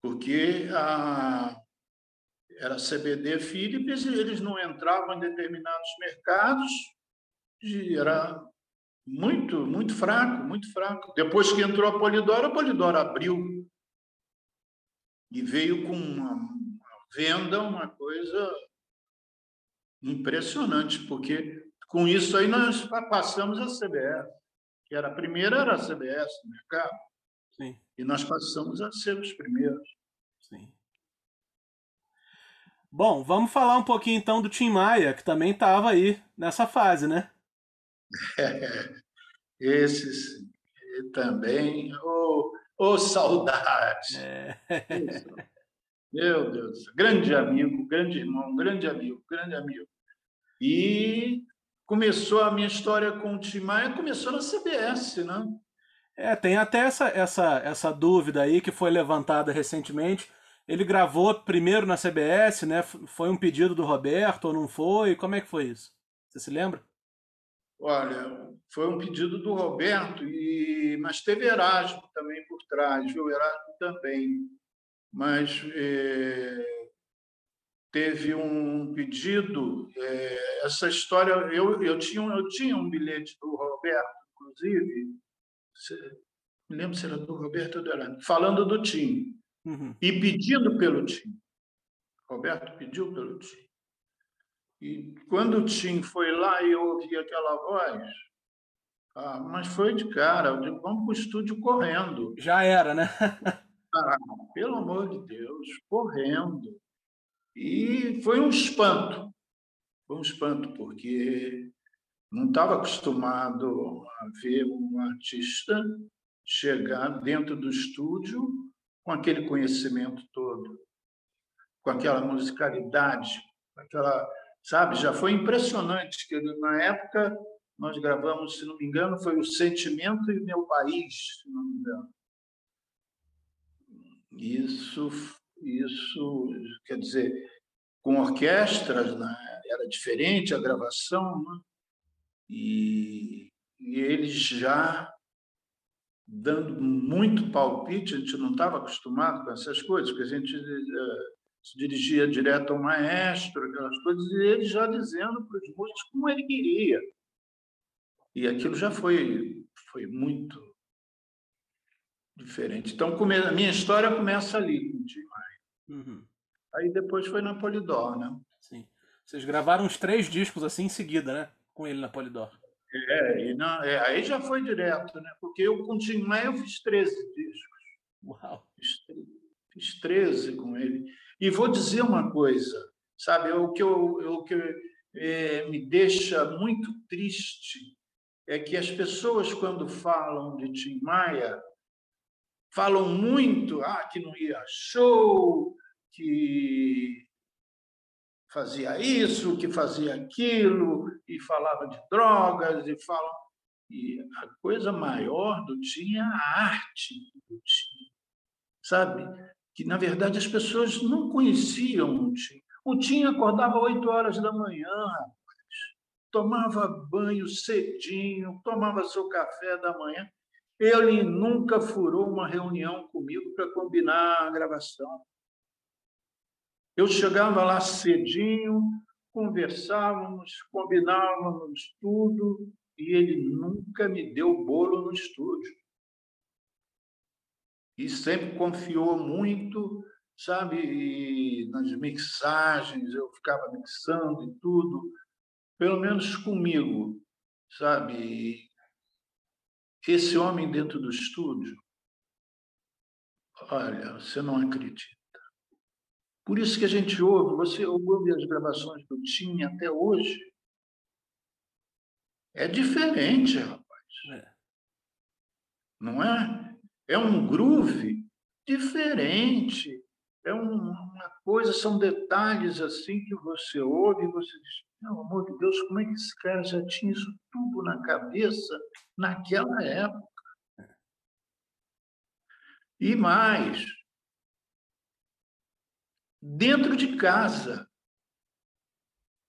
Porque a, era CBD Philips e eles não entravam em determinados mercados, era muito, muito fraco, muito fraco. Depois que entrou a Polidoro, a Polidoro abriu e veio com uma, venda, uma coisa impressionante, porque com isso aí nós passamos a CBS, que era a primeira era a CBS no mercado. Sim. E nós passamos a ser os primeiros. Sim. Bom, vamos falar um pouquinho então do Tim Maia, que também estava aí nessa fase, né? Esses também, ô oh, oh, saudade. É. Meu Deus, grande amigo, grande irmão, grande amigo, grande amigo. E começou a minha história com o Tim Maia, começou na CBS, né? É, tem até essa, essa, essa dúvida aí que foi levantada recentemente. Ele gravou primeiro na CBS, né? Foi um pedido do Roberto ou não foi? Como é que foi isso? Você se lembra? Olha, foi um pedido do Roberto, e, mas teve Erasmo também por trás, viu? Erasmo também. Mas é, teve um pedido, é, essa história, eu, eu, tinha, eu tinha um bilhete do Roberto, inclusive, me lembro se era do Roberto ou do Erasmo, falando do Tim, uhum. e pedindo pelo Tim. Roberto pediu pelo Tim. E quando o Tim foi lá e eu ouvi aquela voz, ah, mas foi de cara, eu digo, vamos para o estúdio correndo. Já era, né? ah, pelo amor de Deus, correndo. E foi um espanto. Foi um espanto, porque não estava acostumado a ver um artista chegar dentro do estúdio com aquele conhecimento todo, com aquela musicalidade, aquela, sabe, já foi impressionante que na época nós gravamos, se não me engano, foi o Sentimento e Meu País, se não me engano. Isso, isso, quer dizer, com orquestras, né? era diferente a gravação, né? e, e eles já dando muito palpite, a gente não estava acostumado com essas coisas, porque a gente uh, se dirigia direto ao maestro, aquelas coisas, e ele já dizendo para os músicos como ele queria. E aquilo já foi, foi muito diferente. Então, a minha história começa ali com o Tim. Uhum. Aí depois foi na Polidor, né? Sim. Vocês gravaram uns três discos assim em seguida, né? Com ele na Polidor. É, e não, é, aí já foi direto, né? Porque eu com o Tim Maia eu fiz 13 discos. Uau! Fiz, fiz 13 com ele. E vou dizer uma coisa, sabe? O que, eu, o que é, me deixa muito triste é que as pessoas, quando falam de Tim Maia, falam muito ah, que não ia show, que fazia isso, que fazia aquilo, e falava de drogas, e falam. E a coisa maior do Tim é a arte do Tim, sabe? Que, na verdade, as pessoas não conheciam o Tim. O Tim acordava às 8 horas da manhã, tomava banho cedinho, tomava seu café da manhã. Ele nunca furou uma reunião comigo para combinar a gravação. Eu chegava lá cedinho, conversávamos, combinávamos tudo, e ele nunca me deu bolo no estúdio. E sempre confiou muito, sabe, e nas mixagens, eu ficava mixando e tudo, pelo menos comigo, sabe? Esse homem dentro do estúdio, olha, você não acredita. Por isso que a gente ouve, você ouve as gravações eu tinha até hoje. É diferente, rapaz. É. Não é? É um groove diferente. É uma coisa, são detalhes assim que você ouve e você diz, pelo amor de Deus, como é que esse cara já tinha isso tudo na cabeça naquela época? E mais, dentro de casa.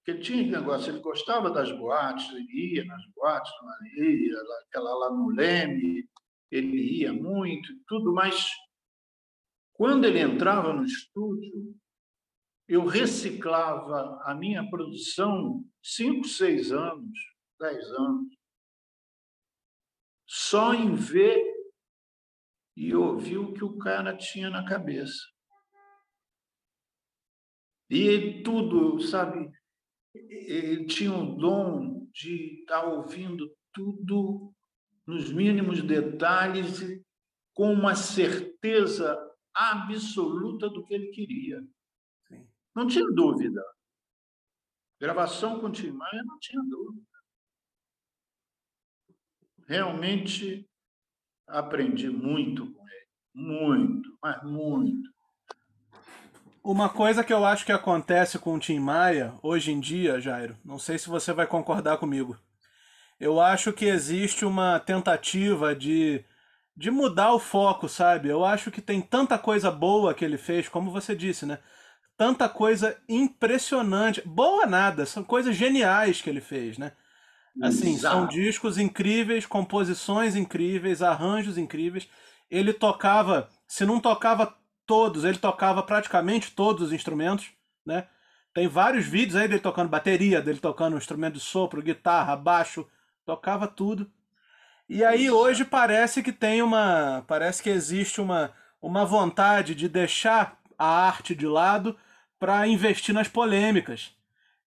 Ele tinha negócio, ele gostava das boates, ele ia nas boates, ia, aquela lá no Leme, ele ia muito tudo, mas quando ele entrava no estúdio, eu reciclava a minha produção cinco, seis anos, dez anos, só em ver e ouvir o que o cara tinha na cabeça. E tudo, sabe, ele tinha o dom de estar ouvindo tudo nos mínimos detalhes, com uma certeza absoluta do que ele queria. Sim. Não tinha dúvida. Gravação com Tim Maia, não tinha dúvida. Realmente aprendi muito com ele. Muito, mas muito. Uma coisa que eu acho que acontece com o Tim Maia hoje em dia, Jairo, não sei se você vai concordar comigo. Eu acho que existe uma tentativa de, de mudar o foco, sabe? Eu acho que tem tanta coisa boa que ele fez, como você disse, né? Tanta coisa impressionante. Boa nada, são coisas geniais que ele fez, né? Assim, Exato. são discos incríveis, composições incríveis, arranjos incríveis. Ele tocava, se não tocava todos, ele tocava praticamente todos os instrumentos, né? Tem vários vídeos aí dele tocando bateria, dele tocando instrumento de sopro, guitarra, baixo, tocava tudo. E aí hoje parece que tem uma, parece que existe uma uma vontade de deixar a arte de lado para investir nas polêmicas,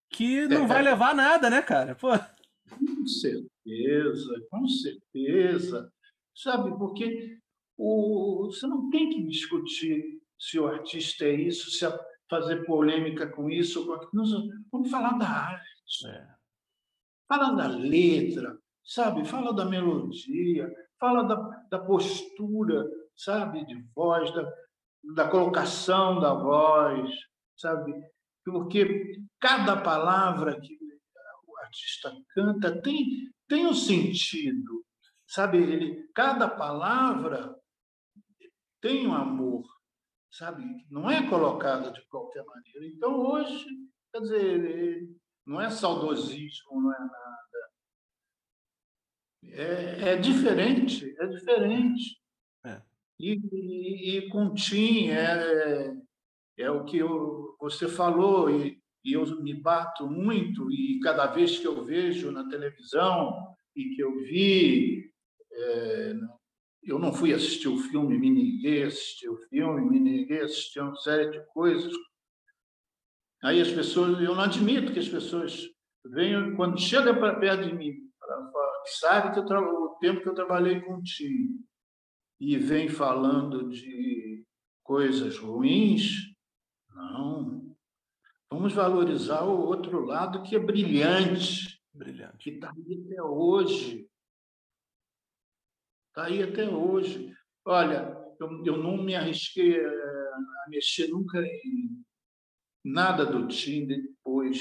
que não é. vai levar a nada, né, cara? Pô. Com certeza, com certeza. Sabe, porque o, você não tem que discutir se o artista é isso, se é fazer polêmica com isso ou com aquilo. Vamos falar da arte. É. Fala da letra, sabe? Fala da melodia, fala da, da postura, sabe, de voz, da, da colocação da voz, sabe? Porque cada palavra que o artista canta tem, tem um sentido, sabe? Ele, cada palavra tem um amor, sabe? Não é colocada de qualquer maneira. Então, hoje, quer dizer, não é saudosismo, não é nada. É, é diferente, é diferente. É. E, e, e com Tim é, é o que eu, você falou, e, e eu me bato muito, e cada vez que eu vejo na televisão e que eu vi, é, eu não fui assistir o filme, me neguei a assistir o filme, me neguei a assistir uma série de coisas. Aí as pessoas, eu não admito que as pessoas venham, quando chega para perto de mim, para sabe que eu, o tempo que eu trabalhei contigo, e vem falando de coisas ruins, não. Vamos valorizar o outro lado que é brilhante, brilhante. que está aí até hoje. Está aí até hoje. Olha, eu, eu não me arrisquei a mexer nunca em nada do Tim depois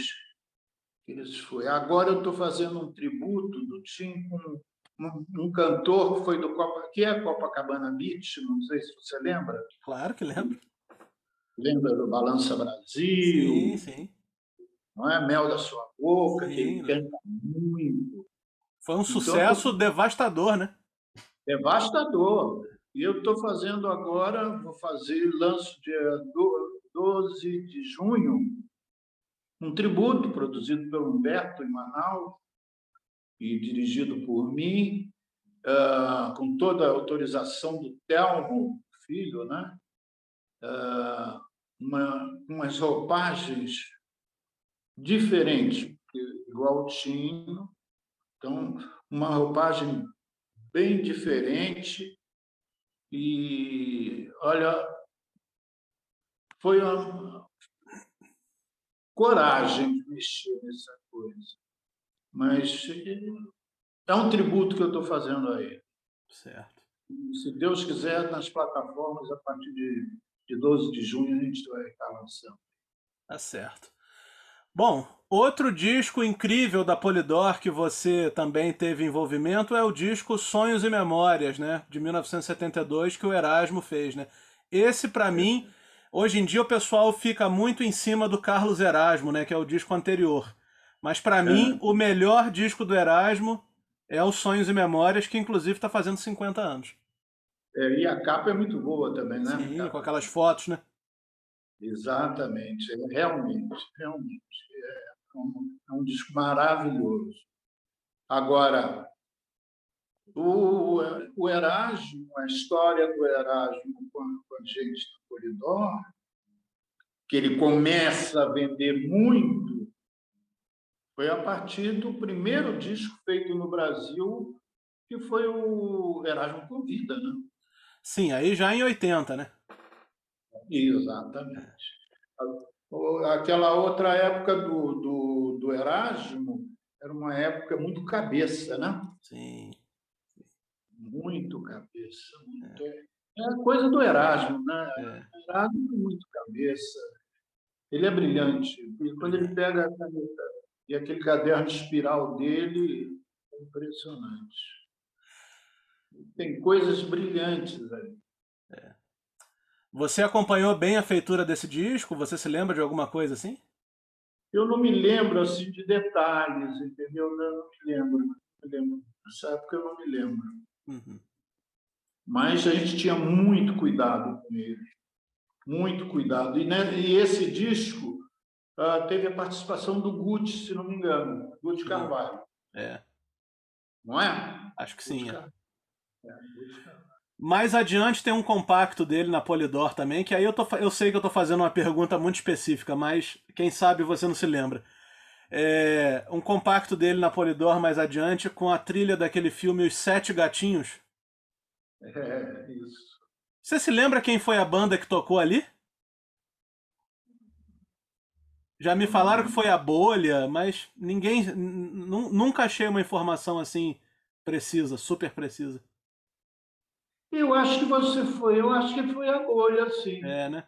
que eles foi. Agora eu estou fazendo um tributo do Tim com um, um, cantor que foi do Copa, que é Copacabana Beach, não sei se você lembra. Claro que lembro. Lembra do Balança Brasil? Sim, sim. Não é Mel da Sua Boca, sim, que ele canta muito. Foi um então, sucesso devastador, né? Devastador. E eu estou fazendo agora, vou fazer, lanço dia 12 de junho, um tributo produzido pelo Humberto em Manaus, e dirigido por mim, uh, com toda a autorização do Telmo, filho, né? Uh, uma, umas roupagens diferentes, igual tinha. Então, uma roupagem bem diferente. E, olha, foi uma coragem de mexer nessa coisa. Mas é um tributo que eu estou fazendo a ele. Certo. Se Deus quiser, nas plataformas, a partir de, de 12 de junho, a gente vai estar lançando. Tá certo. Bom, outro disco incrível da Polydor que você também teve envolvimento é o disco Sonhos e Memórias, né, de 1972 que o Erasmo fez, né? Esse para mim, hoje em dia o pessoal fica muito em cima do Carlos Erasmo, né, que é o disco anterior. Mas para é. mim, o melhor disco do Erasmo é o Sonhos e Memórias, que inclusive está fazendo 50 anos. É, e a capa é muito boa também, né? Sim, com aquelas fotos, né? Exatamente, é, realmente, realmente. É um, é um disco maravilhoso. Agora, o, o Erasmo, a história do Erasmo a, com a gente que ele começa a vender muito foi a partir do primeiro disco feito no Brasil, que foi o Erasmo Convida, né? Sim, aí já em 80, né? Exatamente. Aquela outra época do, do, do Erasmo era uma época muito cabeça, né? Sim. Muito cabeça. Muito... É. é coisa do Erasmo, né? É. Erasmo é muito cabeça. Ele é brilhante. E quando ele pega a caneta e aquele caderno espiral dele é impressionante. Tem coisas brilhantes ali. É. Você acompanhou bem a feitura desse disco? Você se lembra de alguma coisa assim? Eu não me lembro assim de detalhes, entendeu? Eu não me lembro. Não me lembro. Nessa época eu não me lembro. Uhum. Mas a gente tinha muito cuidado com ele. Muito cuidado. E, né, e esse disco uh, teve a participação do Gucci, se não me engano, Gucci Carvalho. É. Não é? Acho que sim. É. É, Mais adiante tem um compacto dele na Polydor também, que aí eu, tô, eu sei que eu estou fazendo uma pergunta muito específica, mas quem sabe você não se lembra. É, um compacto dele na Polydor mais adiante com a trilha daquele filme Os Sete Gatinhos. É, isso. Você se lembra quem foi a banda que tocou ali? Já me falaram que foi a bolha, mas ninguém. Nunca achei uma informação assim precisa, super precisa. Eu acho que você foi, eu acho que foi a bolha, sim. É, né?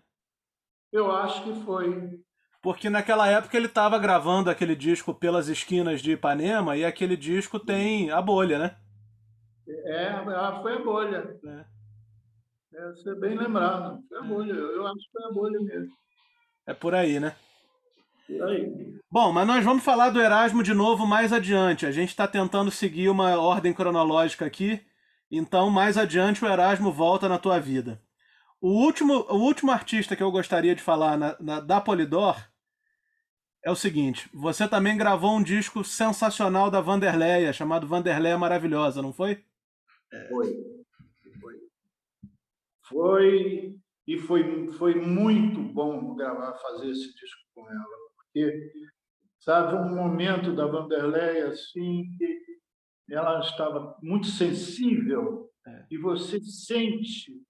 Eu acho que foi. Porque naquela época ele estava gravando aquele disco pelas esquinas de Ipanema e aquele disco tem a bolha, né? É, foi a bolha. É. É, você é bem lembrado. Foi a bolha. Eu acho que foi a bolha mesmo. É por aí, né? Por aí. Bom, mas nós vamos falar do Erasmo de novo mais adiante. A gente está tentando seguir uma ordem cronológica aqui. Então, mais adiante, o Erasmo volta na tua vida. O último, o último artista que eu gostaria de falar na, na, da Polydor é o seguinte: você também gravou um disco sensacional da Vanderleia, chamado Vanderleia Maravilhosa, não foi? Foi. Foi. Foi. E foi, foi muito bom gravar, fazer esse disco com ela, porque, sabe, um momento da Vanderleia assim, que ela estava muito sensível é. e você sente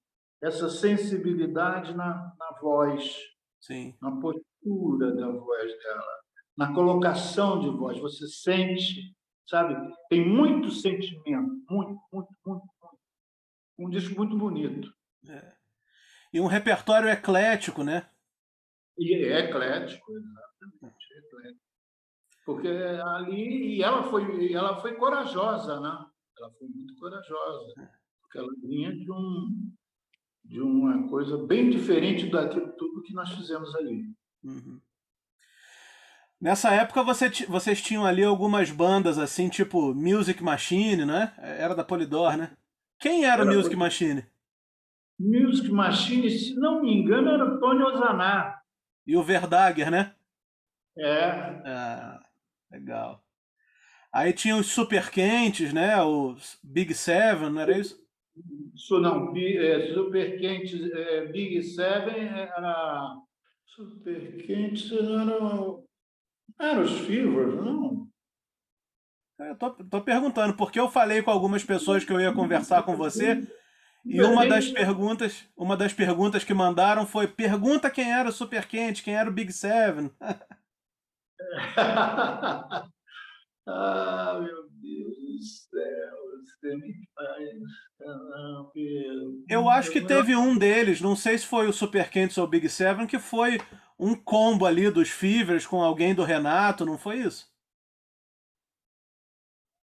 essa sensibilidade na, na voz, Sim. na postura da voz dela, na colocação de voz. Você sente, sabe? Tem muito sentimento, muito, muito, muito, muito. Um disco muito bonito. É. E um repertório eclético, né? E é eclético, exatamente, é eclético. Porque ali e ela foi, ela foi corajosa, né? Ela foi muito corajosa, porque ela vinha de um de uma coisa bem diferente daquilo tudo que nós fizemos ali. Uhum. Nessa época você, vocês tinham ali algumas bandas assim, tipo Music Machine, né? Era da Polydor, né? Quem era, era o Music Machine? Music Machine, se não me engano, era o Tony Ozanar. E o Verdager, né? É. Ah, legal. Aí tinha os super quentes, né? Os Big Seven, não era isso? Isso não, é, super quente, é, Big Seven era. Super quente eram. Eram os Fevers, não? Eu tô, tô perguntando, porque eu falei com algumas pessoas que eu ia conversar com você. E uma das perguntas, uma das perguntas que mandaram foi: pergunta quem era o Super Quente, quem era o Big Seven. ah, meu Deus do céu. Eu acho que teve um deles, não sei se foi o Super Quentes ou o Big Seven, que foi um combo ali dos Fevers com alguém do Renato, não foi isso?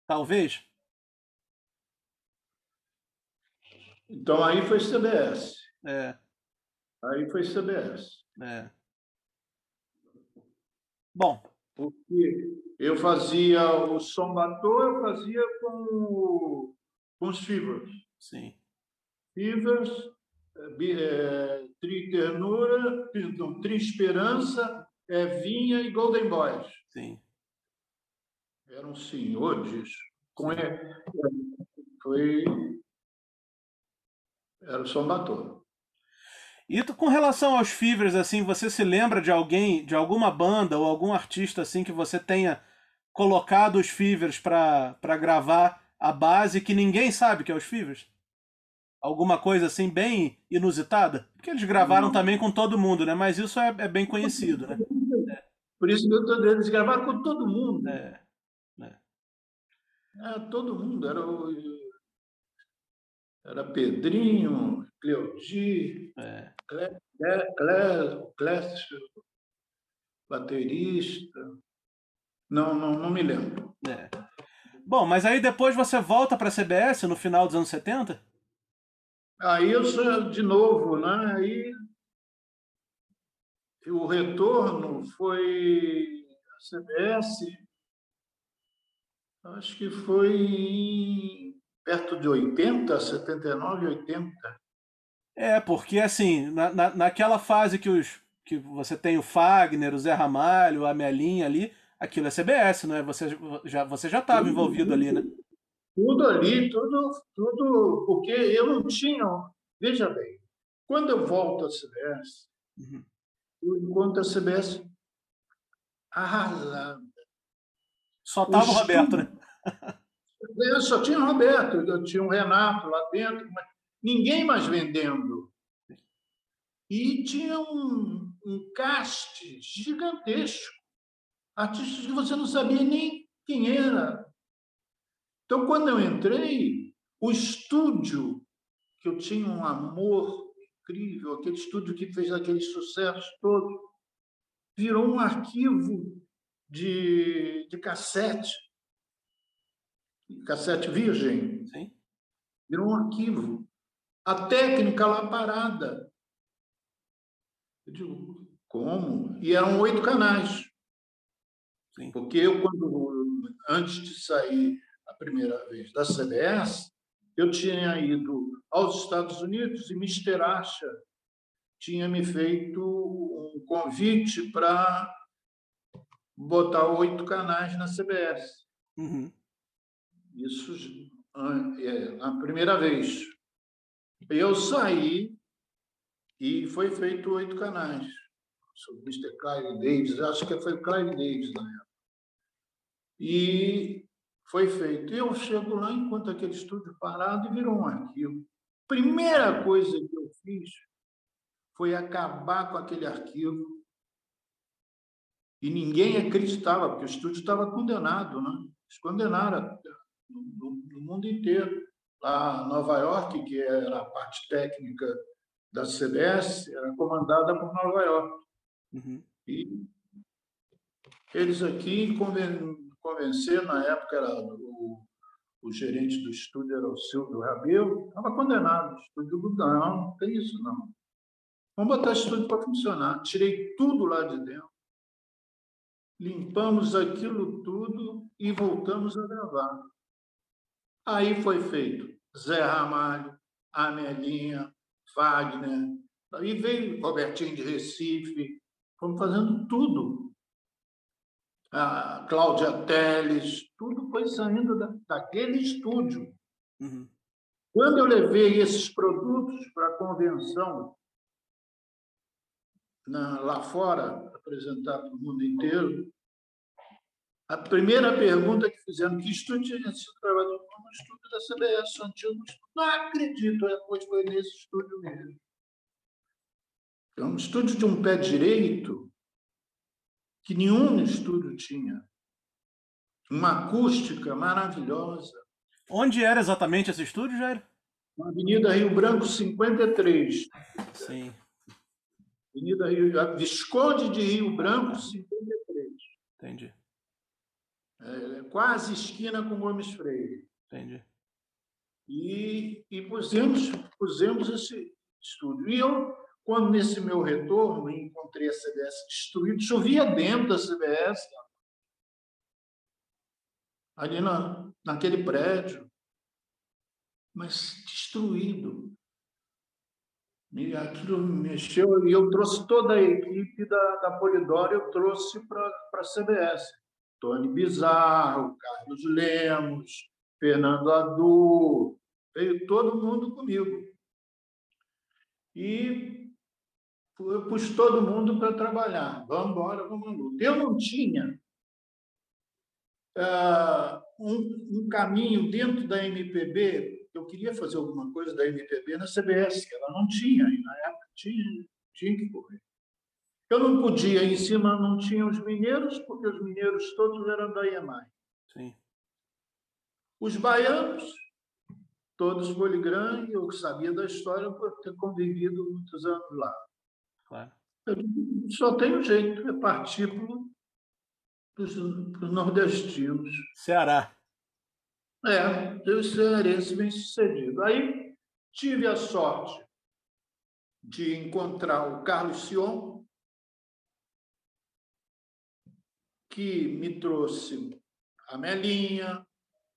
Talvez. Então aí foi CBS. É. Aí foi CBS. É. Bom. Porque eu fazia o som eu fazia com, com os Fevers. Sim. Fevers, é, Tri Ternura, perdão, Tri Esperança, é, Vinha e Golden Boys. Sim. Eram senhores. Com, é, foi. Era o som e com relação aos Fevers, assim, você se lembra de alguém, de alguma banda ou algum artista assim que você tenha colocado os Fevers para gravar a base que ninguém sabe que é os Fevers? Alguma coisa assim bem inusitada? Porque eles gravaram Não. também com todo mundo, né? Mas isso é, é bem conhecido, né? É. Por isso que eu estou dizendo, eles gravaram com todo mundo. É. é. todo mundo. Era, o, era Pedrinho, Cleodi, é. Clécio, baterista. Não, não, não me lembro. É. Bom, mas aí depois você volta para a CBS no final dos anos 70? Aí eu sou de novo, né? Aí o retorno foi a CBS, acho que foi perto de 80, 79, 80. É, porque assim, na, na, naquela fase que, os, que você tem o Fagner, o Zé Ramalho, a Melinha ali, aquilo é CBS, não é? Você já você já estava envolvido ali, né? Tudo ali, tudo, tudo, porque eu não tinha. Veja bem, quando eu volto à CBS, uhum. eu encontro a CBS arrasada. Só tava o Roberto, né? Eu só tinha o Roberto, eu tinha o Renato lá dentro, mas ninguém mais vendendo. E tinha um, um caste gigantesco, artistas que você não sabia nem quem era. Então, quando eu entrei, o estúdio que eu tinha um amor incrível, aquele estúdio que fez aquele sucesso todo, virou um arquivo de, de cassete, cassete virgem. Sim. Virou um arquivo. A técnica lá parada. Eu digo, como? E eram oito canais. Sim. Porque eu, quando, antes de sair a primeira vez da CBS, eu tinha ido aos Estados Unidos e Mr. Asha tinha me feito um convite para botar oito canais na CBS. Uhum. Isso é a primeira vez. Eu saí e foi feito oito canais. Sobre Mr. Clyde Davis, acho que foi o Clyde Davis na época. E foi feito. Eu chego lá, enquanto aquele estúdio parado, e virou um arquivo. Primeira coisa que eu fiz foi acabar com aquele arquivo. E ninguém acreditava, porque o estúdio estava condenado, né? Eles condenaram no, mundo inteiro. Lá em Nova York, que era a parte técnica da CBS, era comandada por Nova York. Uhum. E eles aqui convenceram, na época era o, o gerente do estúdio era o Silvio Rabelo, estava condenado. O estúdio não, não tem isso não. Vamos botar o estúdio para funcionar. Tirei tudo lá de dentro. Limpamos aquilo tudo e voltamos a gravar. Aí foi feito Zé Ramalho, Amelinha, Wagner, aí veio Robertinho de Recife, fomos fazendo tudo. A Cláudia Teles, tudo foi saindo da, daquele estúdio. Uhum. Quando eu levei esses produtos para a convenção na, lá fora, apresentar para o mundo inteiro, a primeira pergunta que fizeram, que estúdio tinha sido trabalhado no estúdio da CBS, antigo Não acredito, depois foi nesse estúdio mesmo. É um estúdio de um pé direito que nenhum estúdio tinha. Uma acústica maravilhosa. Onde era exatamente esse estúdio, Jair? Na Avenida Rio Branco 53. Sim. Avenida Rio, Visconde de Rio Branco 53. Entendi. É, quase esquina com Gomes Freire. Entendi. E, e pusemos, pusemos esse estúdio. E eu, quando nesse meu retorno encontrei a CBS destruída, chovia dentro da CBS, ali na, naquele prédio, mas destruído. E aquilo mexeu, e eu trouxe toda a equipe da, da Polidoro, eu trouxe para a CBS. Tony Bizarro, Carlos Lemos, Fernando Adu, veio todo mundo comigo. E eu pus todo mundo para trabalhar. Vamos embora, vamos à luta. Eu não tinha uh, um, um, caminho dentro da MPB. Eu queria fazer alguma coisa da MPB na CBS, que ela não tinha, e na época tinha, tinha que correr. Eu não podia, em cima não tinha os mineiros, porque os mineiros todos eram da IEMAI. Sim. Os baianos, todos Poligram, e eu sabia da história por ter convivido muitos anos lá. Claro. Eu só tem um jeito, é partir para os nordestinos. Ceará. É, eu cearense bem sucedido. Aí tive a sorte de encontrar o Carlos Sion, que me trouxe a Melinha,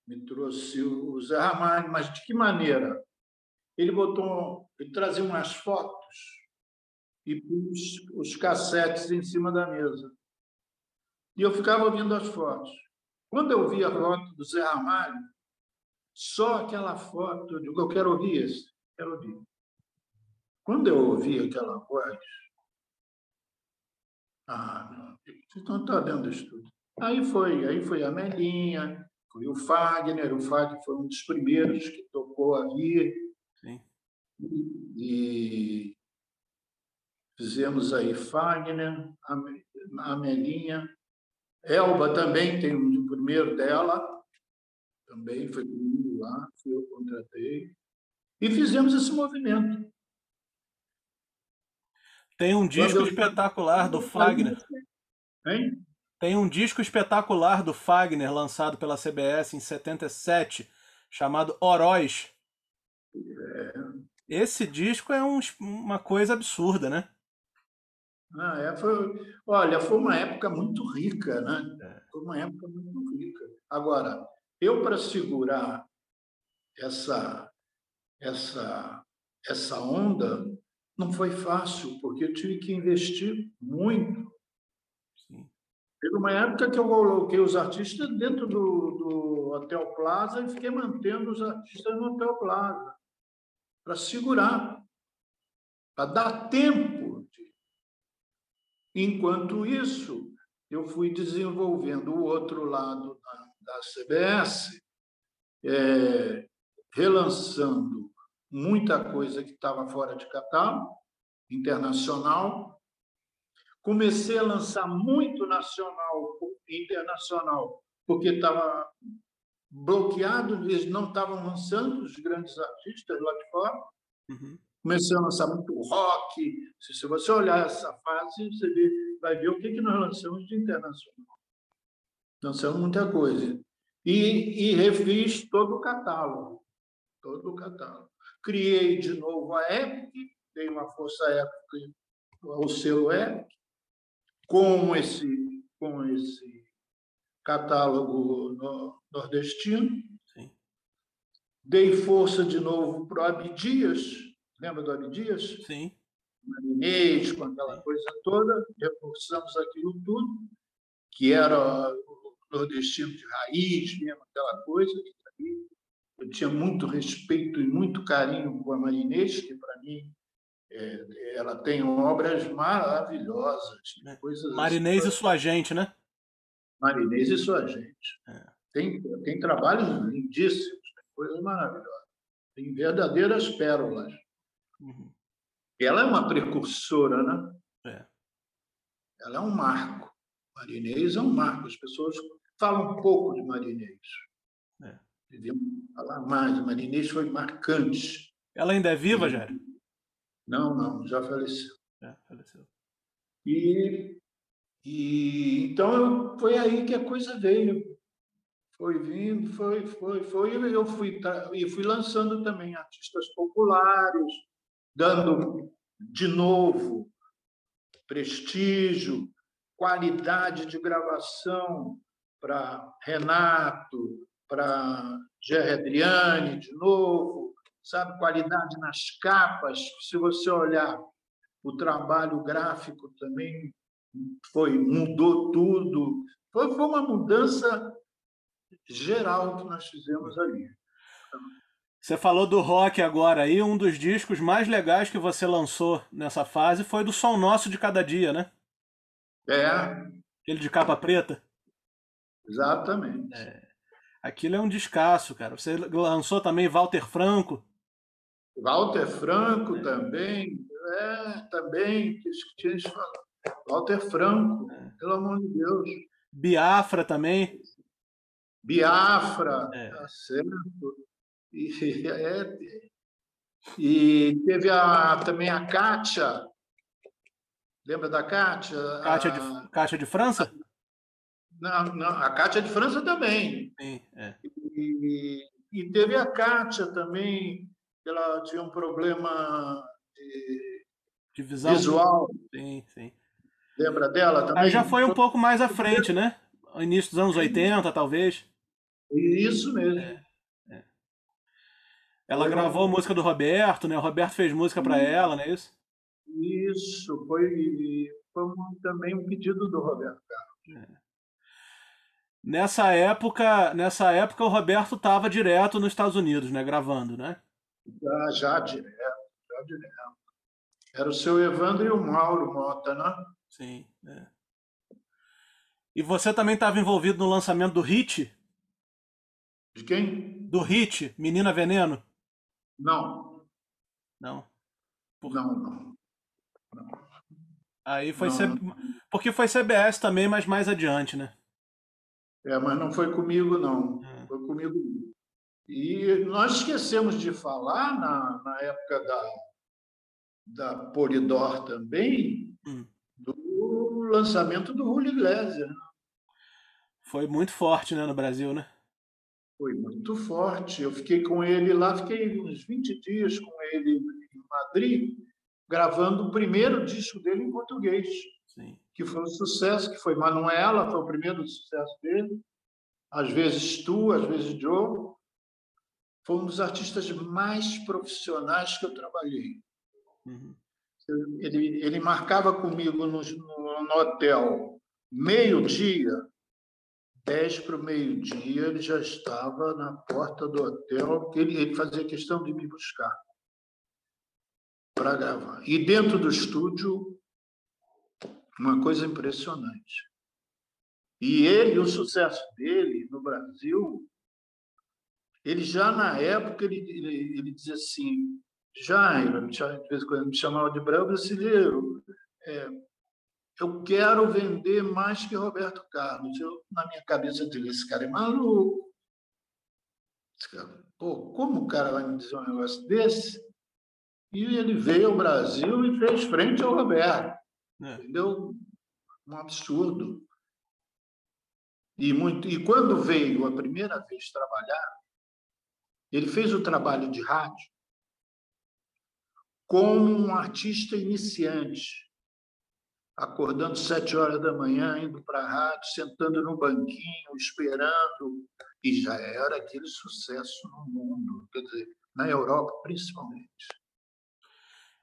me trouxe o Zé Ramalho, mas de que maneira? Ele botou, ele trazia umas fotos e pus os cassetes em cima da mesa. E eu ficava ouvindo as fotos. Quando eu vi a foto do Zé Ramalho, só aquela foto, eu digo, eu quero ouvir esse, quero ouvir. Quando eu ouvi aquela voz, ah, meu Deus, não está dentro do estudo. Aí foi, aí foi a Melinha, foi o Fagner, o Fagner foi um dos primeiros que tocou ali. Sim. E fizemos aí Fagner, a Melinha. Elba também tem um primeiro dela, também foi comigo lá, fui eu contratei. E fizemos esse movimento. Tem um disco espetacular do Fagner. Hein? Tem um disco espetacular do Fagner lançado pela CBS em 77, chamado Oroz. É. Esse disco é um, uma coisa absurda, né? Ah, é, foi, olha, foi uma época muito rica, né? É. Foi uma época muito rica. Agora, eu para segurar essa essa essa onda não foi fácil, porque eu tive que investir muito. Sim. Teve uma época que eu coloquei os artistas dentro do, do Hotel Plaza e fiquei mantendo os artistas no Hotel Plaza para segurar, para dar tempo. Enquanto isso, eu fui desenvolvendo o outro lado da, da CBS, é, relançando muita coisa que estava fora de catálogo, internacional. Comecei a lançar muito nacional e internacional, porque estava bloqueado, eles não estavam lançando os grandes artistas lá de fora. Uhum. Comecei a lançar muito rock. Se você olhar essa fase, você vê, vai ver o que, que nós lançamos de internacional. Lançamos muita coisa. E, e refiz todo o catálogo. Todo o catálogo. Criei de novo a Epic, dei uma força Epic ao selo Epic, com esse, com esse catálogo nordestino. Sim. Dei força de novo para o Abdias, lembra do Abdias? Sim. Marinês, com aquela coisa toda, reforçamos aquilo tudo, que era o nordestino de raiz, mesmo aquela coisa, eu tinha muito respeito e muito carinho por a Marinês, que para mim é, ela tem obras maravilhosas. É. Coisas Marinês assim, e sua gente, né? Marinês e sua gente. É. Tem, tem trabalhos lindíssimos, coisas maravilhosas. Tem verdadeiras pérolas. Uhum. Ela é uma precursora, né? É. Ela é um marco. Marinês é um marco. As pessoas falam pouco de Marinês. É. Deviam falar mais. Marinês foi marcante. Ela ainda é viva, Jair? Não, não, já faleceu. É, faleceu. E, e então foi aí que a coisa veio. Foi vindo, foi, foi, foi. E eu fui, e fui lançando também artistas populares, dando de novo prestígio, qualidade de gravação para Renato, para Gerry Adriane, de novo, sabe, qualidade nas capas. Se você olhar o trabalho gráfico também foi mudou tudo. Foi, foi uma mudança geral que nós fizemos ali. Você falou do rock agora aí, um dos discos mais legais que você lançou nessa fase foi do Som Nosso de Cada Dia, né? É. Aquele de capa preta? Exatamente. É. Aquilo é um descasso, cara. Você lançou também Walter Franco. Walter Franco também. É, também. Que Walter Franco, é. pelo amor de Deus. Biafra também. Biafra, é. tá certo. E, é, e teve a, também a Kátia. Lembra da Kátia? Kátia, de, Kátia de França? Não, não, a Kátia de França também. Sim, é. e, e teve a Kátia também, ela tinha um problema de, de visão. visual. Sim, sim. Lembra dela também? Aí já foi um pouco mais à frente, né? Início dos anos 80, talvez. Isso mesmo. É, é. Ela gravou a música do Roberto, né? O Roberto fez música para ela, não é isso? Isso, foi, foi também um pedido do Roberto Carlos. É. Nessa época, nessa época o Roberto estava direto nos Estados Unidos, né, gravando, né? Já, já direto, já direto. Era o seu Evandro e o Mauro Mota, né? Sim. É. E você também estava envolvido no lançamento do Hit? De quem? Do Hit, Menina Veneno? Não. Não? Por... Não, não. não. Aí foi não, C... Porque foi CBS também, mas mais adiante, né? É, mas não foi comigo, não. É. Foi comigo. E nós esquecemos de falar, na, na época da, da Polidor também, hum. do lançamento do Julio Iglesias. Né? Foi muito forte né, no Brasil, né? Foi muito forte. Eu fiquei com ele lá, fiquei uns 20 dias com ele em Madrid, gravando o primeiro disco dele em português, Sim. que foi um sucesso, que foi Manuela, foi o primeiro sucesso dele. Às vezes tu, às vezes Joe. Foi um dos artistas mais profissionais que eu trabalhei. Uhum. Ele, ele marcava comigo no, no, no hotel meio-dia, 10 para o meio-dia, ele já estava na porta do hotel, ele, ele fazia questão de me buscar para gravar. E dentro do estúdio, uma coisa impressionante. E ele, o sucesso dele no Brasil, ele já na época, ele, ele, ele dizia assim, Jairo, de vez em quando me chamava de brasileiro, é, eu quero vender mais que Roberto Carlos. Eu, na minha cabeça, dele, esse cara é maluco. Cara, Pô, como o cara vai me dizer um negócio desse? E ele veio ao Brasil e fez frente ao Roberto. É. Entendeu? Um absurdo. E, muito, e quando veio a primeira vez trabalhar, ele fez o trabalho de rádio como um artista iniciante acordando sete horas da manhã, indo para a rádio, sentando no banquinho, esperando, e já era aquele sucesso no mundo, quer dizer, na Europa principalmente.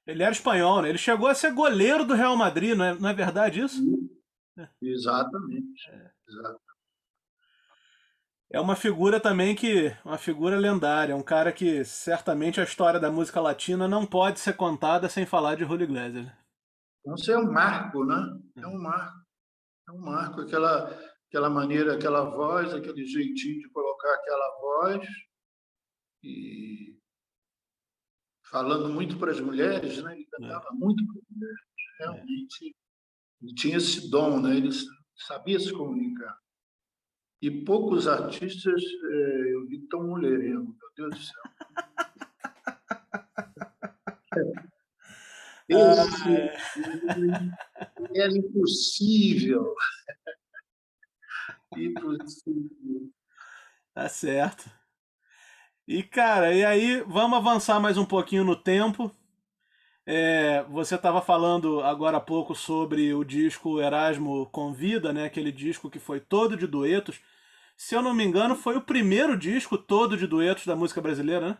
Ele era espanhol, né? Ele chegou a ser goleiro do Real Madrid, não é, não é verdade isso? Exatamente. É. Exatamente. É uma figura também que. Uma figura lendária, um cara que certamente a história da música latina não pode ser contada sem falar de Julio Iglesias. Então, isso é um marco, né? É um marco. É um marco, aquela, aquela maneira, aquela voz, aquele jeitinho de colocar aquela voz. E falando muito para as mulheres, né? Ele cantava é. muito para as mulheres. Realmente, ele tinha esse dom, né? Ele sabia se comunicar. E poucos artistas é, eu vi tão mulherengo, meu Deus do céu. Ah, era impossível. impossível. Tá certo. E, cara, e aí, vamos avançar mais um pouquinho no tempo. É, você estava falando agora há pouco sobre o disco Erasmo Convida, né? Aquele disco que foi todo de duetos. Se eu não me engano, foi o primeiro disco todo de duetos da música brasileira, né?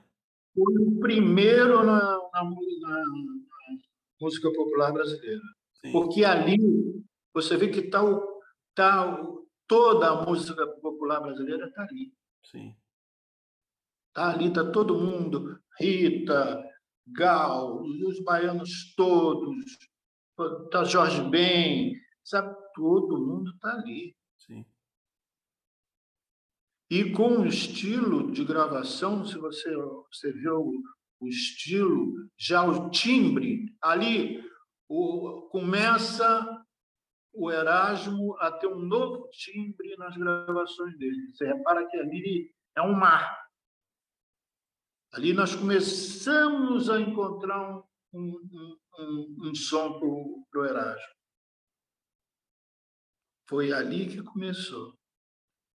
Foi o primeiro na, na, na música popular brasileira. Sim. Porque ali você vê que tá, tá, toda a música popular brasileira está ali. Sim. Está ali, está todo mundo, Rita, Gal, os baianos todos, tá Jorge Ben, sabe? Todo mundo está ali. Sim. E com o estilo de gravação, se você, você vê o, estilo, já o timbre, ali o, começa o Erasmo a ter um novo timbre nas gravações dele. Você repara que ali é um mar. Ali nós começamos a encontrar um, um, um, um som para o Erasmo. Foi ali que começou.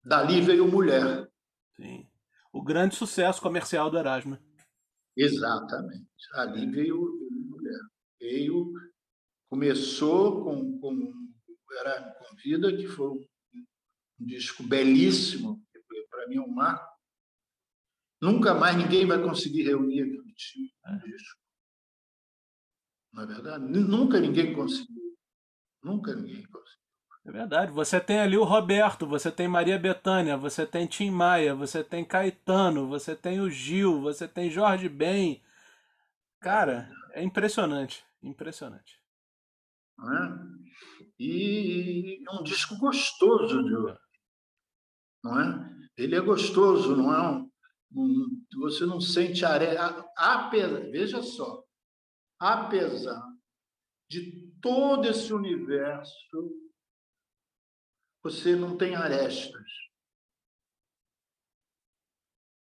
Dali veio Mulher. Sim. O grande sucesso comercial do Erasmo. Exatamente. Ali veio mulher. Veio, começou com, com era Convida, que foi um, disco belíssimo, para mim é um marco. Nunca mais ninguém vai conseguir reunir aquele tipo de disco. Não é verdade? Nunca ninguém conseguiu. Nunca ninguém conseguiu. É verdade. Você tem ali o Roberto, você tem Maria Bethânia, você tem Tim Maia, você tem Caetano, você tem o Gil, você tem Jorge Ben. Cara, é impressionante. Impressionante. É? E é um disco gostoso de não é? Ele é gostoso, não é? Um, um, você não sente areia. Apesar, veja só, apesar de todo esse universo você não tem arestas.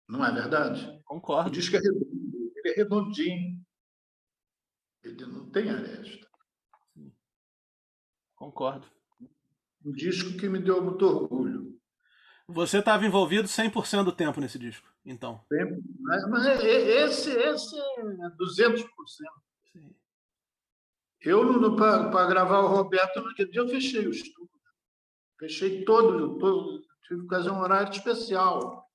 Não é verdade? Concordo. O disco é redondo, ele é redondinho. Ele não tem aresta. Concordo. Um disco que me deu muito orgulho. Você estava envolvido 100% do tempo nesse disco, então? Mas, mas é, é, esse, esse é 200%. Sim. Eu, para gravar o Roberto, naquele dia eu fechei o estúdio. Fechei todo, todo tive que fazer um horário especial.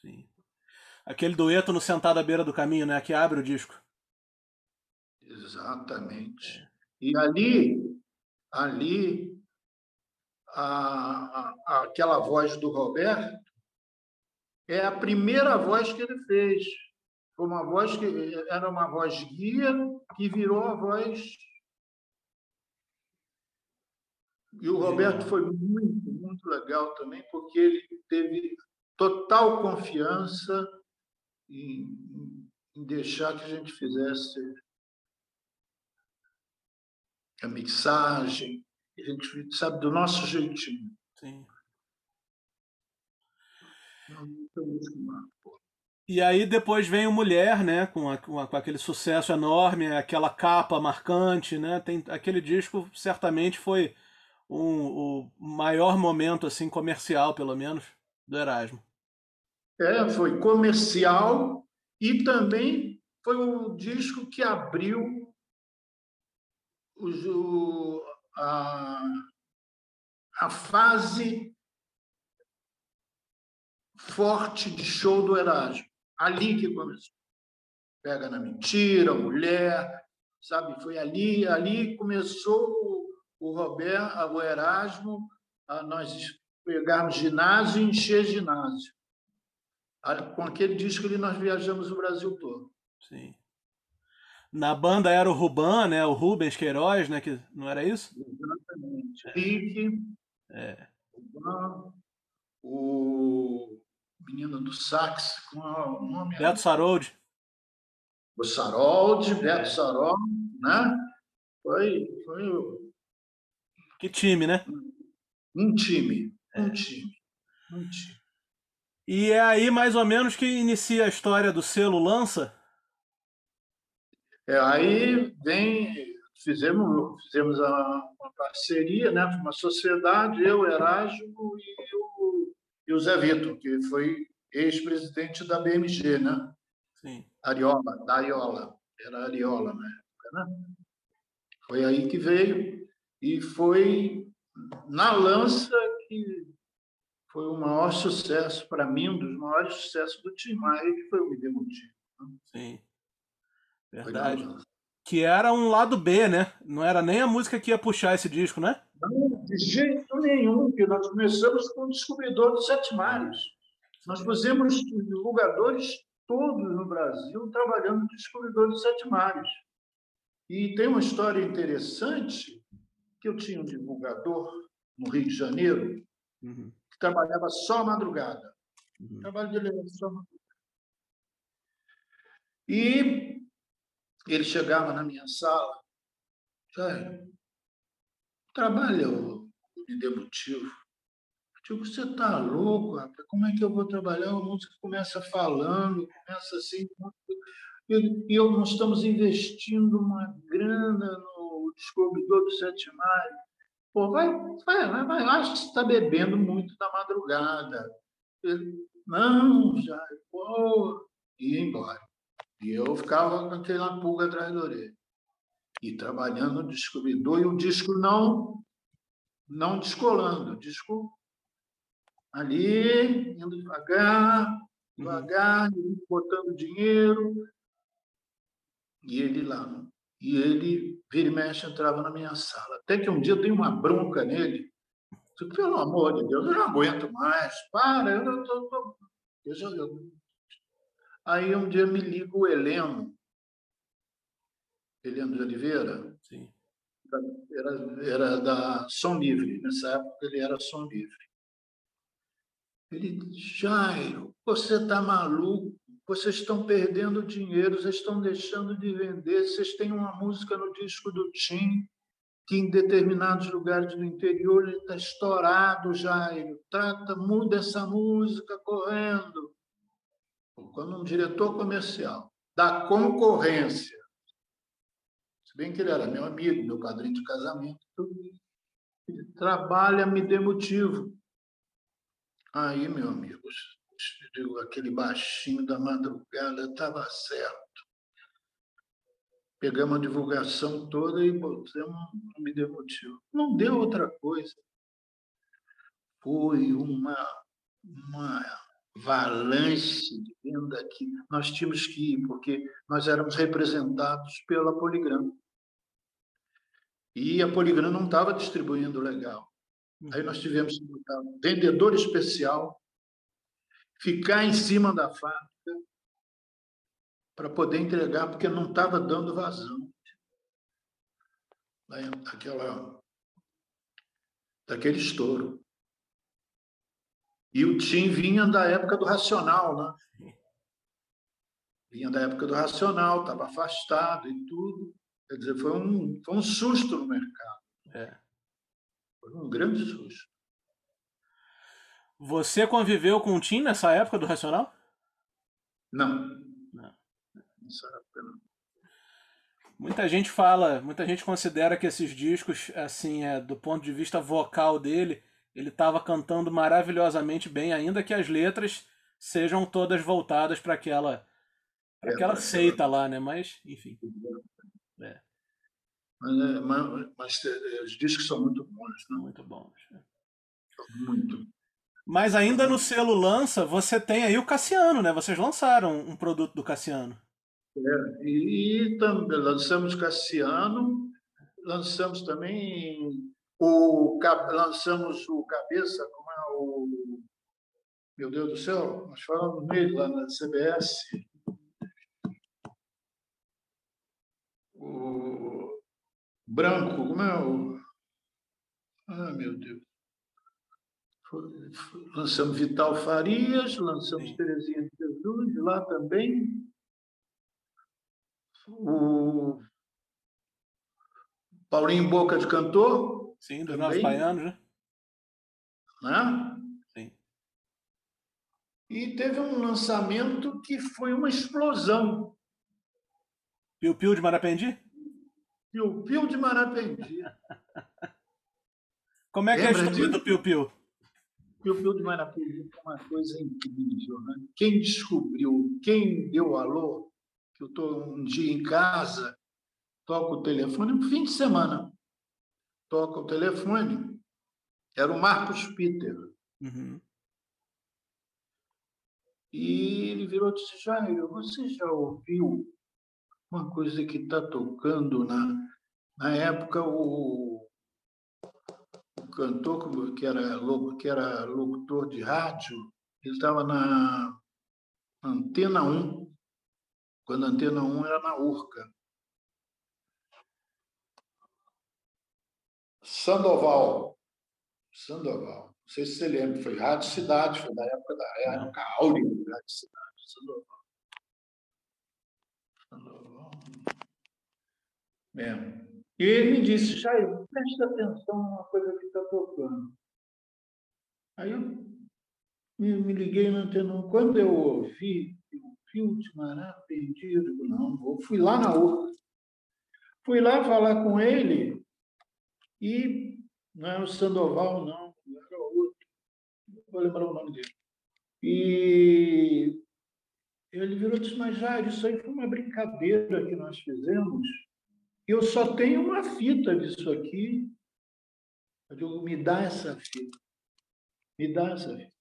Sim. Aquele dueto no Sentado à Beira do Caminho, né? Que abre o disco. Exatamente. É. E ali, ali, a, a, aquela voz do Roberto é a primeira voz que ele fez. Foi uma voz que era uma voz guia que virou a voz. E o Roberto foi muito, muito legal também, porque ele teve total confiança em, em deixar que a gente fizesse a mixagem, a gente sabe do nosso jeitinho. Sim. E aí depois vem o Mulher, né, com, a, com, aquele sucesso enorme, aquela capa marcante, né? Tem aquele disco certamente foi um, o maior momento assim comercial, pelo menos, do Erasmo. É, foi comercial e também foi o disco que abriu o, a, a fase forte de show do Erasmo. Ali que começou. Pega na mentira, mulher, sabe? Foi ali, ali começou o Roberto, o Erasmo, nós pegarmos ginásio e encher ginásio. Com aquele disco ali nós viajamos o Brasil todo. Sim. Na banda era o Ruban, né? O Rubens Queiroz, né? Que não era isso? Exatamente. É. Rick, é. Ruban, o menino do sax, com o nome. Beto Saroldi. O Saroldi, Beto é. Saroldi, né? Foi, foi o... Que time, né? Um time, um é. time, um time. E é aí mais ou menos que inicia a história do selo Lança? É, aí vem, fizemos, fizemos uma parceria, né, uma sociedade, eu, Erasmo e o, e o Zé Vitor, que foi ex-presidente da BMG, né? Sim. Ariola, da Ariola, era Ariola na época, né? Foi aí que veio e foi na lança que foi o maior sucesso para mim, um dos maiores sucessos do Tim Maia, que foi o Me. Né? Sim. Verdade. Que era um lado B, né? Não era nem a música que ia puxar esse disco, né? Não, de jeito nenhum, porque nós começamos com o Descobridor dos Sete Mares. Nós fizemos divulgadores todos no Brasil trabalhando no Descobridor dos Sete Mares. E tem uma história interessante que eu tinha um divulgador no Rio de Janeiro uhum. que trabalhava só madrugada. Uhum. O trabalho dele era só madrugada. E ele chegava na minha sala, Jair, trabalha me deu motivo. Eu digo, você está louco, rapaz? Como é que eu vou trabalhar? A música começa falando, começa assim. E eu, nós estamos investindo uma grana descobridor do Sete Mares. Pô, vai, vai, vai, acho que você está bebendo muito na madrugada. Ele, não, já, pô, e ia embora. E eu ficava com aquela pulga atrás da orelha. E trabalhando no descobridor, e o disco não, não descolando, o disco ali, indo devagar, devagar, botando dinheiro. E ele lá. E ele, vira e mexe, entrava na minha sala. Até que um dia eu dei uma bronca nele. Eu disse, pelo amor de Deus, eu não aguento mais. Para, eu, não tô, eu já, eu, Aí um dia me liga o Heleno, Heleno de Oliveira, Sim. Era, era da Som Livre, nessa época ele era Som Livre. Ele disse, Jairo, você está maluco, vocês estão perdendo dinheiro, vocês estão deixando de vender, vocês têm uma música no disco do Tim que em determinados lugares do interior ele está estourado, Jairo. Trata, muda essa música correndo. Quando um diretor comercial da concorrência, se bem que ele era meu amigo, meu padrinho de casamento, ele trabalha, me dê motivo. Aí, meu amigo, aquele baixinho da madrugada estava certo pegamos a divulgação toda e botamos no Me Deu Motivo. Não deu outra coisa. Foi uma, uma avalanche de venda aqui. Nós tínhamos que ir, porque nós éramos representados pela Poligram. E a Poligram não estava distribuindo legal. Aí nós tivemos que botar um vendedor especial, ficar em cima da fábrica, para poder entregar, porque não estava dando vazão. Daquela, daquele estouro. E o Tim vinha da época do Racional, né? Vinha da época do Racional, estava afastado e tudo. Quer dizer, foi um, foi um susto no mercado. É. Foi um grande susto. Você conviveu com o Tim nessa época do Racional? Não. Muita gente fala, muita gente considera que esses discos, assim, é, do ponto de vista vocal dele, ele estava cantando maravilhosamente bem, ainda que as letras sejam todas voltadas para aquela, pra é, aquela seita lá, né? Mas, enfim. É. Mas, é, mas, mas, é, os discos são muito bons, né? Muito bons. É. Muito. Mas ainda no selo Lança, você tem aí o Cassiano, né? Vocês lançaram um produto do Cassiano. É, e também lançamos Cassiano, lançamos também o lançamos o cabeça, como é o meu Deus do céu, nós falamos nele lá na CBS. O branco, como é o Ah, meu Deus. Lançamos Vital Farias, lançamos. Terezinha de Jesus, lá também o Paulinho Boca de Cantor. Sim, dos Novos Baianos, né? né? Sim. E teve um lançamento que foi uma explosão. Piu Piu de Marapendi? Piu Piu de Marapendi. Como é que Lembra é a história do Piu Piu? Piu Piu de Marapendi foi uma coisa incrível. Né? Quem descobriu, quem deu valor eu estou um dia em casa, toco o telefone, um fim de semana, toco o telefone, era o Marcos Peter. Uhum. E ele virou e disse, Jairo, você já ouviu uma coisa que está tocando na, na época o, cantor que era, que era locutor de rádio, ele estava na Antena 1, quando a Antena 1 era na Urca. Sandoval. Sandoval. Não sei se você lembra, foi Rádio Cidade, foi da época da época áurea da Rádio Cidade. Sandoval. Sandoval. Mesmo. E ele me disse, Jair, preste atenção numa coisa que está tocando. Aí eu me, me liguei na antena. Quando eu ouvi, fio de mará perdido. Não, eu fui lá na urca. Fui lá falar com ele e não é o Sandoval, não, era outro. Não vou lembrar o nome dele. E ele virou e disse, mas Jair, isso aí foi uma brincadeira que nós fizemos. Eu só tenho uma fita disso aqui. Eu digo, me dá essa fita. Me dá essa fita.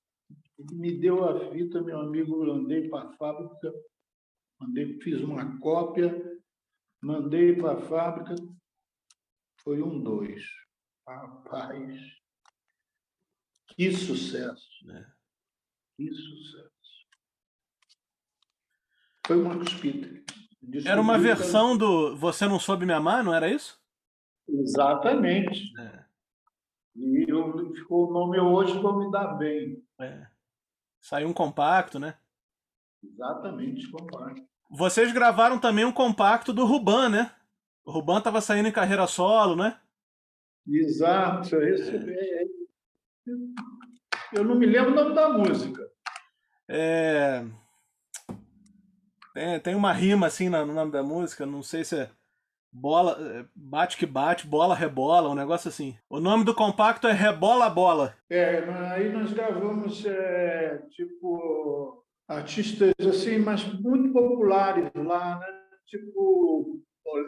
Ele me deu a fita, meu amigo, eu andei para a fábrica, mandei, fiz uma cópia, mandei para a fábrica, foi um dois. Rapaz, que sucesso! É. Que sucesso! Foi o Marcos Era uma versão do Você Não Soube Me Amar, não era isso? Exatamente. É. E eu, ficou o nome hoje vou me dar bem. É. Saiu um compacto, né? Exatamente, compacto. Vocês gravaram também um compacto do Ruban, né? O Ruban estava saindo em carreira solo, né? Exato, esse é... Eu não me lembro o nome da música. É... Tem, tem uma rima assim no nome da música, não sei se é bola, é, bate que bate, bola rebola, um negócio assim. O nome do compacto é Rebola Bola. É, aí nós gravamos é, tipo artistas assim, mas muito populares lá, né? Tipo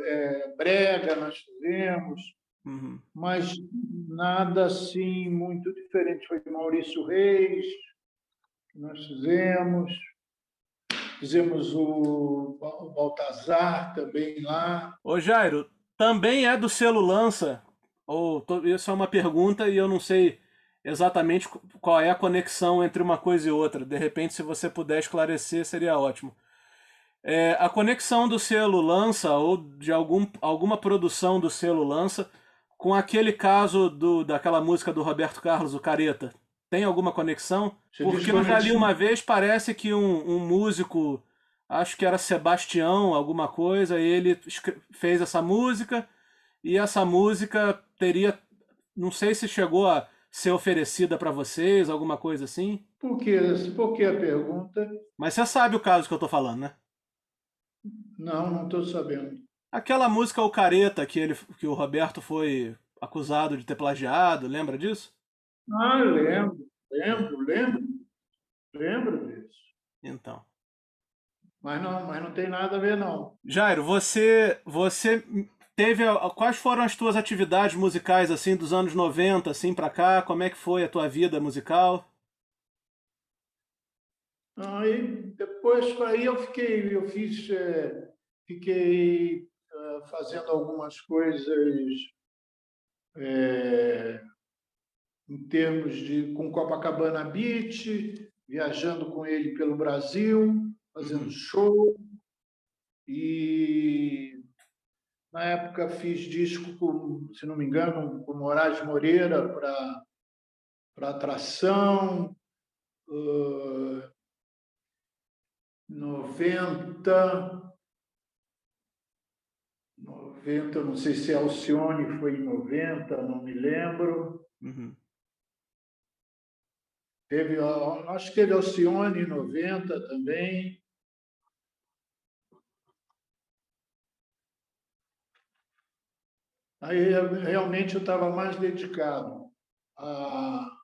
é, Brega nós fizemos, uhum. mas nada assim muito diferente. Foi Maurício Reis, nós fizemos. Fizemos o, Baltazar também lá. Ô Jairo, também é do selo Lança? Ou isso é uma pergunta e eu não sei exatamente qual é a conexão entre uma coisa e outra. De repente, se você puder esclarecer, seria ótimo. É, a conexão do selo Lança ou de algum, alguma produção do selo Lança com aquele caso do, daquela música do Roberto Carlos, o Careta. Tem alguma conexão? Você Porque eu já li uma vez, parece que um, um músico, acho que era Sebastião, alguma coisa, ele fez essa música e essa música teria, não sei se chegou a ser oferecida para vocês, alguma coisa assim. Por que, por que a pergunta? Mas você sabe o caso que eu estou falando, né? Não, não estou sabendo. Aquela música O Careta que, ele, que o Roberto foi acusado de ter plagiado, lembra disso? Ah, lembro, lembro, lembro. Lembro disso. Então. Mas não, mas não tem nada a ver, não. Jairo, você, você teve. Quais foram as tuas atividades musicais, assim, dos anos 90, assim, para cá? Como é que foi a tua vida musical? Aí, depois, aí eu fiquei, eu fiz, é, fiquei uh, fazendo algumas coisas é, em termos de com Copacabana Beach, viajando com ele pelo Brasil, fazendo uhum. show. E na época fiz disco, com, se não me engano, com Moraes Moreira para para atração. Uh, 90, 90, não sei se Alcione foi em 90, não me lembro. Uhum. Teve, acho que teve Alcione em 90 também. Aí realmente eu estava mais dedicado a,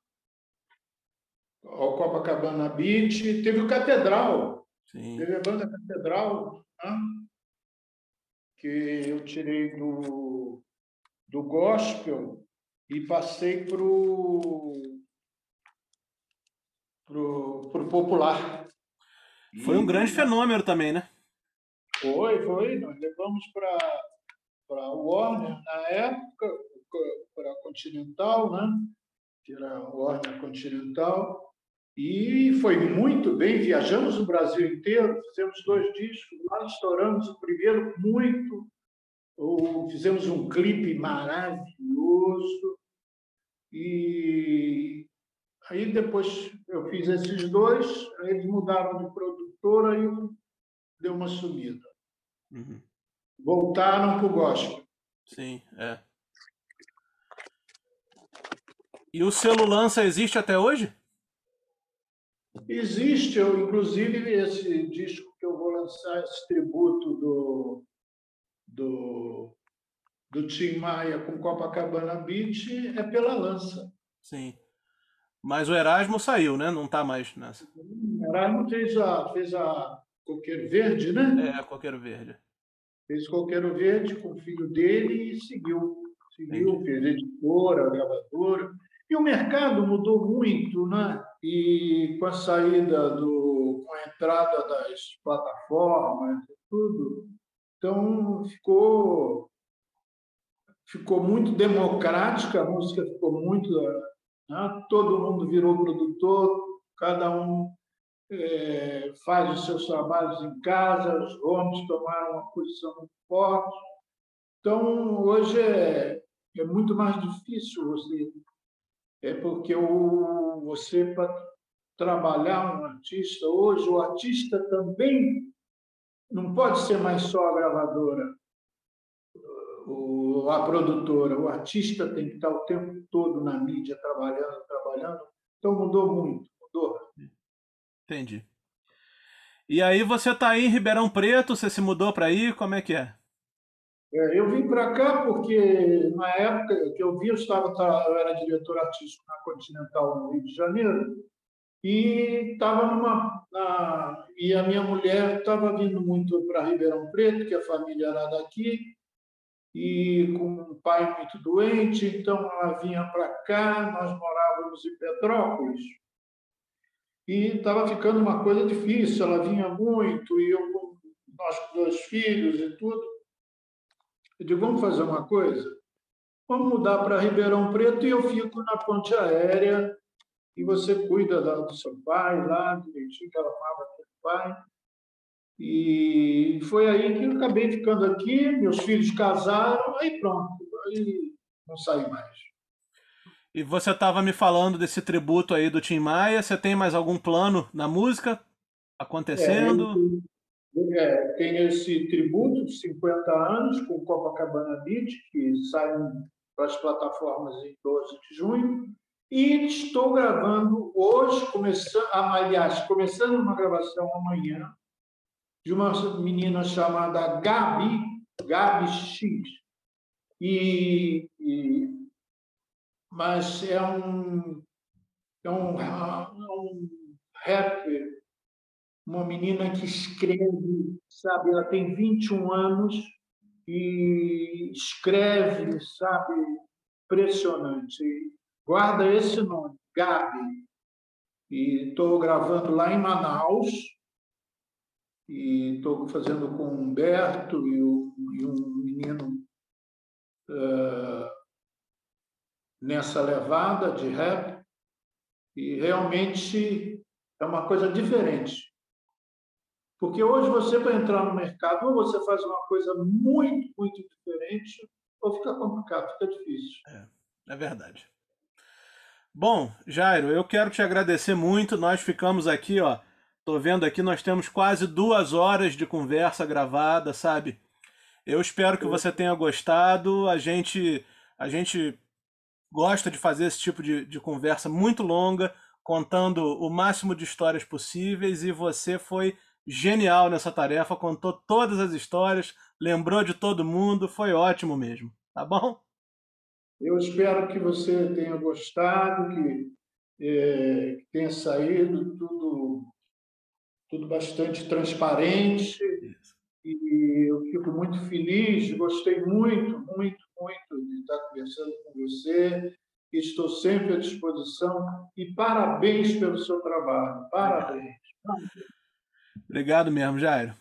ao Copacabana Beach. Teve o Catedral. Sim. Teve a banda Catedral, né? que eu tirei do, do gospel e passei para o pro, pro popular. Foi um grande fenômeno também, né? Foi, foi. Nós levamos para para Warner na época, para Continental, né? Que era Warner Continental. E foi muito bem. Viajamos o Brasil inteiro, fizemos dois discos, lá estouramos o primeiro muito. Fizemos um clipe maravilhoso. E Aí depois eu fiz esses dois, eles mudaram de produtora e deu uma sumida. Uhum. Voltaram para o gospel. Sim, é. E o selo Lança existe até hoje? Existe, eu, inclusive esse disco que eu vou lançar, esse tributo do, do, do Tim Maia com Copacabana Beach, é pela Lança. Sim. Mas o Erasmo saiu, né? Não está mais nessa. O Erasmo fez a, fez a Coqueiro Verde, né? É, Coqueiro Verde. Fez Coqueiro Verde com o filho dele e seguiu. Seguiu, Entendi. fez editora, gravadora. E o mercado mudou muito, né? E com a saída do. com a entrada das plataformas e tudo. Então ficou ficou muito democrática, a música ficou muito né? Todo mundo virou produtor, cada um é, faz os seus trabalhos em casa, os homens tomaram uma posição muito forte. Então, hoje é, é muito mais difícil você, é porque o, você, para trabalhar um artista, hoje o artista também não pode ser mais só a gravadora. o, a produtora, o artista tem que estar o tempo todo na mídia, trabalhando, trabalhando. Então mudou muito, mudou. Entendi. E aí você está aí em Ribeirão Preto, você se mudou para aí, como é que é? é eu vim para cá porque na época que eu vi, eu, estava, eu era diretor artístico na Continental no Rio de Janeiro e estava numa na, e a minha mulher estava vindo muito para Ribeirão Preto, que a família era daqui e com um pai muito doente, então ela vinha para cá, nós morávamos em Petrópolis e estava ficando uma coisa difícil. Ela vinha muito e eu com nós dois filhos e tudo. Eu digo, vamos fazer uma coisa? Vamos mudar para Ribeirão Preto e eu fico na ponte aérea e você cuida do seu pai lá, direitinho, que ela amava aquele pai. E foi aí que eu acabei ficando aqui, meus filhos casaram, aí pronto, aí não saí mais. E você estava me falando desse tributo aí do Tim Maia. Você tem mais algum plano na música acontecendo? É, é, tem esse tributo de 50 anos com Copacabana Beach, que sai para as plataformas em 12 de junho. E estou gravando hoje, começando, aliás, começando uma gravação amanhã, de uma menina chamada Gabi, Gabi X. E, e mas é um, é um, é um rapper, uma menina que escreve, sabe? Ela tem 21 anos e escreve, sabe? Impressionante. Guarda esse nome, Gabi. E estou gravando lá em Manaus e estou fazendo com o Humberto e, o, e um menino uh, nessa levada de rap e realmente é uma coisa diferente. Porque hoje você, para entrar no mercado, ou você faz uma coisa muito, muito diferente, ou fica complicado, fica difícil. É, é verdade. Bom, Jairo, eu quero te agradecer muito. Nós ficamos aqui, ó. Tô vendo aqui, nós temos quase duas horas de conversa gravada, sabe? Eu espero que você tenha gostado. A gente, a gente gosta de fazer esse tipo de, de conversa muito longa, contando o máximo de histórias possíveis, e você foi genial nessa tarefa, contou todas as histórias, lembrou de todo mundo, foi ótimo mesmo, tá bom? Eu espero que você tenha gostado, que, é, tenha saído tudo, tudo bastante transparente. E eu fico muito feliz, gostei muito, muito, muito de estar conversando com você. Estou sempre à disposição e parabéns pelo seu trabalho. Parabéns. Obrigado mesmo, Jairo.